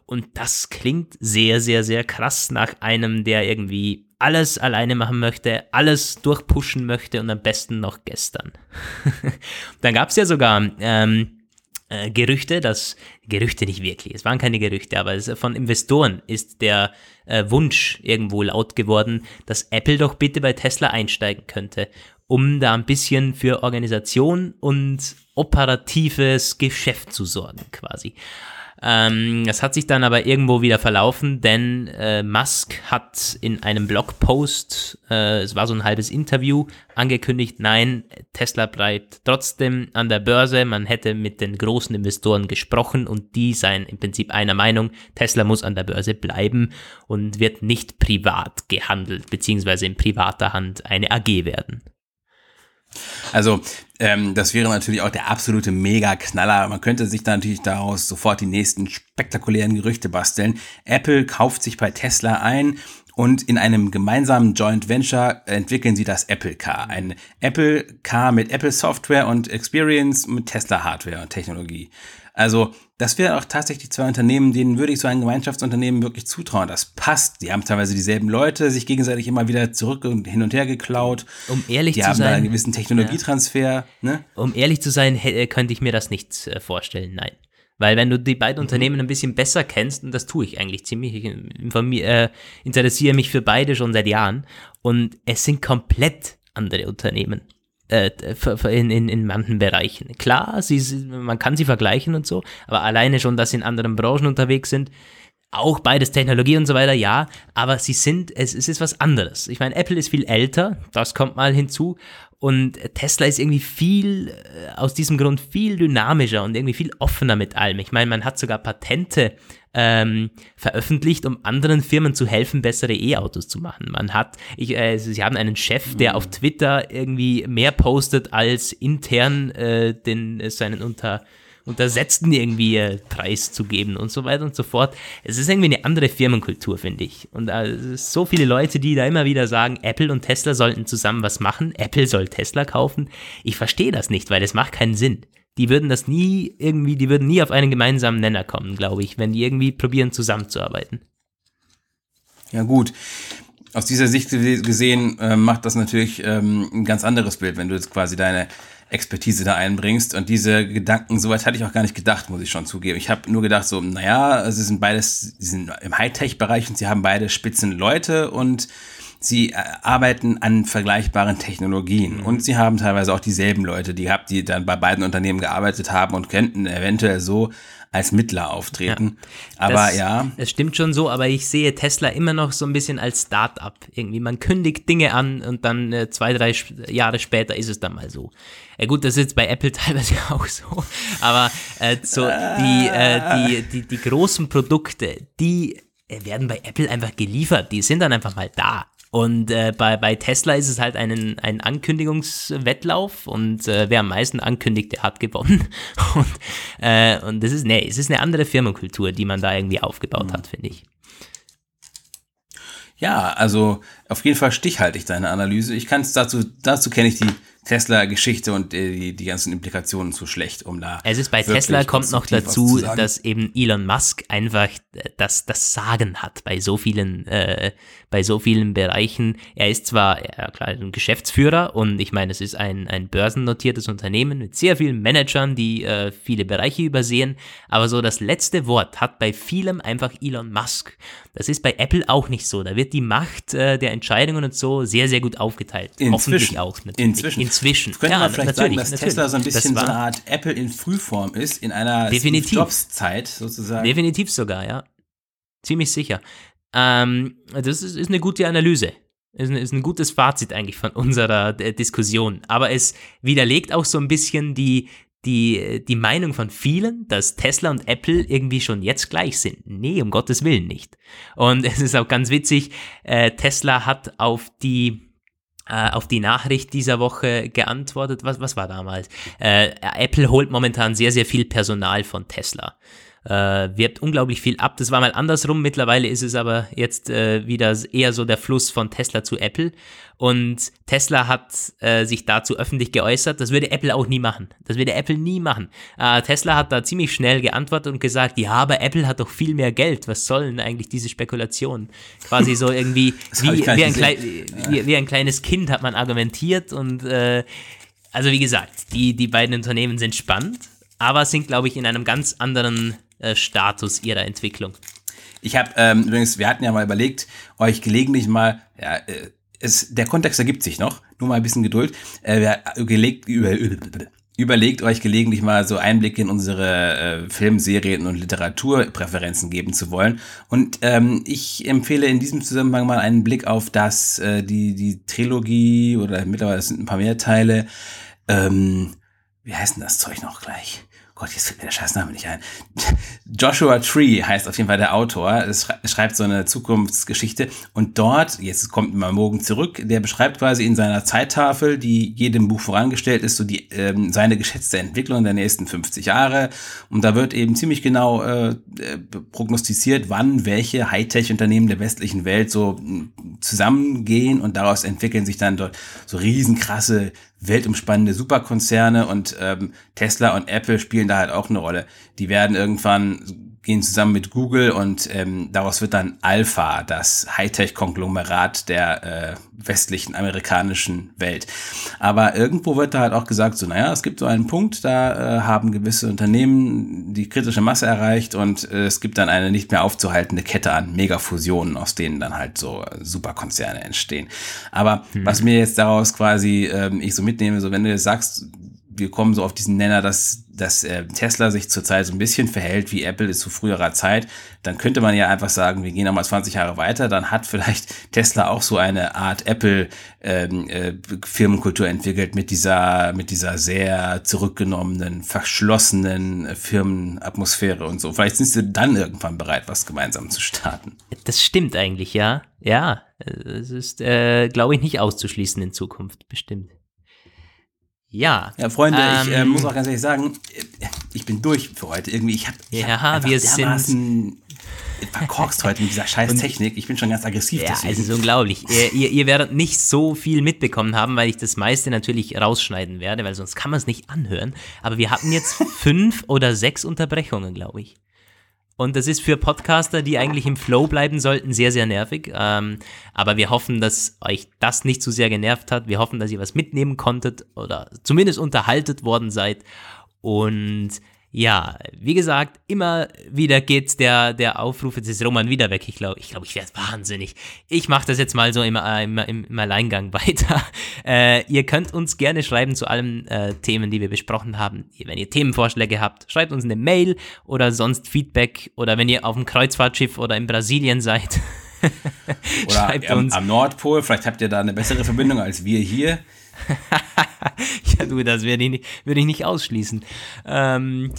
Speaker 2: und das klingt sehr, sehr, sehr krass nach einem, der irgendwie alles alleine machen möchte, alles durchpushen möchte und am besten noch gestern. Dann gab es ja sogar ähm, äh, Gerüchte, dass Gerüchte nicht wirklich, es waren keine Gerüchte, aber es, von Investoren ist der äh, Wunsch irgendwo laut geworden, dass Apple doch bitte bei Tesla einsteigen könnte, um da ein bisschen für Organisation und operatives Geschäft zu sorgen, quasi. Ähm, das hat sich dann aber irgendwo wieder verlaufen, denn äh, Musk hat in einem Blogpost, äh, es war so ein halbes Interview, angekündigt, nein, Tesla bleibt trotzdem an der Börse. Man hätte mit den großen Investoren gesprochen und die seien im Prinzip einer Meinung, Tesla muss an der Börse bleiben und wird nicht privat gehandelt, beziehungsweise in privater Hand eine AG werden.
Speaker 3: Also ähm, das wäre natürlich auch der absolute Mega-Knaller. Man könnte sich da natürlich daraus sofort die nächsten spektakulären Gerüchte basteln. Apple kauft sich bei Tesla ein und in einem gemeinsamen Joint Venture entwickeln sie das Apple Car. Ein Apple Car mit Apple Software und Experience mit Tesla Hardware und Technologie. Also das wäre auch tatsächlich zwei Unternehmen, denen würde ich so ein Gemeinschaftsunternehmen wirklich zutrauen. Das passt. Die haben teilweise dieselben Leute, sich gegenseitig immer wieder zurück und hin und her geklaut.
Speaker 2: Um ehrlich
Speaker 3: die
Speaker 2: zu
Speaker 3: haben
Speaker 2: sein,
Speaker 3: da einen gewissen Technologietransfer. Ja. Ne?
Speaker 2: Um ehrlich zu sein, könnte ich mir das nicht äh, vorstellen. Nein. Weil wenn du die beiden mhm. Unternehmen ein bisschen besser kennst, und das tue ich eigentlich ziemlich, ich äh, interessiere mich für beide schon seit Jahren, und es sind komplett andere Unternehmen äh, in, in, in manchen Bereichen. Klar, sie, man kann sie vergleichen und so, aber alleine schon, dass sie in anderen Branchen unterwegs sind, auch beides Technologie und so weiter, ja, aber sie sind, es, es ist was anderes. Ich meine, Apple ist viel älter, das kommt mal hinzu, und Tesla ist irgendwie viel, äh, aus diesem Grund viel dynamischer und irgendwie viel offener mit allem. Ich meine, man hat sogar Patente ähm, veröffentlicht, um anderen Firmen zu helfen, bessere E-Autos zu machen. Man hat, ich, äh, sie haben einen Chef, der auf Twitter irgendwie mehr postet als intern äh, den, äh, seinen unter Untersetzten irgendwie äh, preiszugeben und so weiter und so fort. Es ist irgendwie eine andere Firmenkultur, finde ich. Und ist so viele Leute, die da immer wieder sagen, Apple und Tesla sollten zusammen was machen, Apple soll Tesla kaufen. Ich verstehe das nicht, weil es macht keinen Sinn. Die würden das nie irgendwie, die würden nie auf einen gemeinsamen Nenner kommen, glaube ich, wenn die irgendwie probieren zusammenzuarbeiten.
Speaker 3: Ja gut, aus dieser Sicht gesehen äh, macht das natürlich ähm, ein ganz anderes Bild, wenn du jetzt quasi deine Expertise da einbringst. Und diese Gedanken, soweit hatte ich auch gar nicht gedacht, muss ich schon zugeben. Ich habe nur gedacht, so, naja, sie sind beides, sie sind im Hightech-Bereich und sie haben beide spitzen Leute und sie äh, arbeiten an vergleichbaren Technologien. Mhm. Und sie haben teilweise auch dieselben Leute, die habt, die dann bei beiden Unternehmen gearbeitet haben und könnten eventuell so als Mittler auftreten. Ja, aber
Speaker 2: das,
Speaker 3: ja.
Speaker 2: Es stimmt schon so, aber ich sehe Tesla immer noch so ein bisschen als Start-up. Irgendwie, man kündigt Dinge an und dann äh, zwei, drei Jahre später ist es dann mal so. Ja gut, das ist jetzt bei Apple teilweise auch so. Aber äh, so die, äh, die, die, die großen Produkte, die äh, werden bei Apple einfach geliefert. Die sind dann einfach mal da. Und äh, bei, bei Tesla ist es halt einen, ein Ankündigungswettlauf und äh, wer am meisten ankündigt, der hat gewonnen. Und, äh, und das ist, nee, es ist eine andere Firmenkultur, die man da irgendwie aufgebaut mhm. hat, finde ich.
Speaker 3: Ja, also auf jeden Fall stichhaltig deine Analyse. Ich kann es dazu, dazu kenne ich die Tesla-Geschichte und äh, die, die ganzen Implikationen zu schlecht, um da.
Speaker 2: Es ist bei Tesla kommt noch dazu, dass eben Elon Musk einfach äh, das, das Sagen hat bei so vielen, äh, bei so vielen Bereichen. Er ist zwar ja, klar, ein Geschäftsführer und ich meine, es ist ein, ein börsennotiertes Unternehmen mit sehr vielen Managern, die äh, viele Bereiche übersehen, aber so das letzte Wort hat bei vielem einfach Elon Musk. Das ist bei Apple auch nicht so. Da wird die Macht äh, der Entscheidungen und so sehr, sehr gut aufgeteilt.
Speaker 3: Inzwischen. Hoffentlich auch.
Speaker 2: Natürlich. Inzwischen inzwischen.
Speaker 3: Könnte ja, man vielleicht sagen, dass natürlich. Tesla so ein bisschen so eine Art Apple in Frühform ist, in einer
Speaker 2: Jobs-Zeit sozusagen. Definitiv sogar, ja. Ziemlich sicher. Ähm, das ist, ist, eine gute Analyse. Ist ein, ist ein gutes Fazit eigentlich von unserer äh, Diskussion. Aber es widerlegt auch so ein bisschen die, die, die Meinung von vielen, dass Tesla und Apple irgendwie schon jetzt gleich sind. Nee, um Gottes Willen nicht. Und es ist auch ganz witzig, äh, Tesla hat auf die äh, auf die Nachricht dieser Woche geantwortet. Was, was war damals? Äh, Apple holt momentan sehr, sehr viel Personal von Tesla äh, wirbt unglaublich viel ab. Das war mal andersrum. Mittlerweile ist es aber jetzt äh, wieder eher so der Fluss von Tesla zu Apple. Und Tesla hat äh, sich dazu öffentlich geäußert. Das würde Apple auch nie machen. Das würde Apple nie machen. Äh, Tesla hat da ziemlich schnell geantwortet und gesagt, ja, aber Apple hat doch viel mehr Geld. Was sollen eigentlich diese Spekulationen? Quasi so irgendwie wie, wie, ein wie, wie, ein kleines Kind hat man argumentiert und äh, also wie gesagt, die, die beiden Unternehmen sind spannend, aber sind, glaube ich, in einem ganz anderen äh, Status ihrer Entwicklung.
Speaker 3: Ich habe ähm, übrigens, wir hatten ja mal überlegt, euch gelegentlich mal, ja, äh, es, der Kontext ergibt sich noch, nur mal ein bisschen Geduld, äh, wir, gelegt, über, überlegt euch gelegentlich mal so Einblicke in unsere äh, Filmserien und Literaturpräferenzen geben zu wollen. Und ähm, ich empfehle in diesem Zusammenhang mal einen Blick auf das, äh, die, die Trilogie oder mittlerweile sind ein paar mehr Teile. Ähm, wie heißt denn das Zeug noch gleich? Gott, jetzt fällt mir der Scheißname nicht ein. Joshua Tree heißt auf jeden Fall der Autor. Es schreibt so eine Zukunftsgeschichte. Und dort, jetzt kommt mal morgen zurück, der beschreibt quasi in seiner Zeittafel, die jedem Buch vorangestellt ist, so die, ähm, seine geschätzte Entwicklung der nächsten 50 Jahre. Und da wird eben ziemlich genau äh, prognostiziert, wann welche Hightech-Unternehmen der westlichen Welt so hm, zusammengehen und daraus entwickeln sich dann dort so riesenkrasse weltumspannende Superkonzerne und ähm, Tesla und Apple spielen da halt auch eine Rolle. Die werden irgendwann gehen zusammen mit Google und ähm, daraus wird dann Alpha, das Hightech-Konglomerat der äh, westlichen amerikanischen Welt. Aber irgendwo wird da halt auch gesagt, so, naja, es gibt so einen Punkt, da äh, haben gewisse Unternehmen die kritische Masse erreicht und äh, es gibt dann eine nicht mehr aufzuhaltende Kette an Megafusionen, aus denen dann halt so Superkonzerne entstehen. Aber hm. was mir jetzt daraus quasi ähm, ich so mitnehme, so wenn du jetzt sagst, wir kommen so auf diesen Nenner, dass, dass äh, Tesla sich zurzeit so ein bisschen verhält wie Apple zu früherer Zeit, dann könnte man ja einfach sagen, wir gehen nochmal 20 Jahre weiter, dann hat vielleicht Tesla auch so eine Art Apple ähm, äh, Firmenkultur entwickelt mit dieser, mit dieser sehr zurückgenommenen, verschlossenen Firmenatmosphäre und so. Vielleicht sind sie dann irgendwann bereit, was gemeinsam zu starten.
Speaker 2: Das stimmt eigentlich, ja. Ja, es ist, äh, glaube ich, nicht auszuschließen in Zukunft, bestimmt. Ja.
Speaker 3: Ja, Freunde, ähm, ich äh, muss auch ganz ehrlich sagen, ich bin durch für heute. Irgendwie, ich habe
Speaker 2: ja, hab wir sind
Speaker 3: verkorkst heute mit dieser scheiß Technik. Ich bin schon ganz aggressiv.
Speaker 2: Ja, deswegen. es ist unglaublich. ihr, ihr werdet nicht so viel mitbekommen haben, weil ich das meiste natürlich rausschneiden werde, weil sonst kann man es nicht anhören. Aber wir hatten jetzt fünf oder sechs Unterbrechungen, glaube ich. Und das ist für Podcaster, die eigentlich im Flow bleiben sollten, sehr, sehr nervig. Ähm, aber wir hoffen, dass euch das nicht zu sehr genervt hat. Wir hoffen, dass ihr was mitnehmen konntet oder zumindest unterhaltet worden seid. Und ja, wie gesagt, immer wieder geht der, der Aufruf, jetzt ist Roman wieder weg. Ich glaube, ich, glaub, ich werde wahnsinnig. Ich mache das jetzt mal so im, im, im Alleingang weiter. Äh, ihr könnt uns gerne schreiben zu allen äh, Themen, die wir besprochen haben. Wenn ihr Themenvorschläge habt, schreibt uns eine Mail oder sonst Feedback. Oder wenn ihr auf dem Kreuzfahrtschiff oder in Brasilien seid.
Speaker 3: oder schreibt am, uns. am Nordpol, vielleicht habt ihr da eine bessere Verbindung als wir hier.
Speaker 2: ja, du, das würde ich, nicht, würd ich nicht ausschließen. Ähm,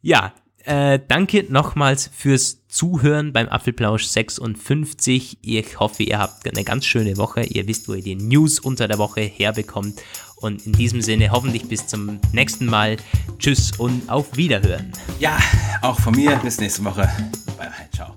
Speaker 2: ja, äh, danke nochmals fürs Zuhören beim Apfelplausch 56. Ich hoffe, ihr habt eine ganz schöne Woche. Ihr wisst, wo ihr die News unter der Woche herbekommt. Und in diesem Sinne hoffentlich bis zum nächsten Mal. Tschüss und auf Wiederhören.
Speaker 3: Ja, auch von mir. Bis nächste Woche. Bye, bye. Ciao.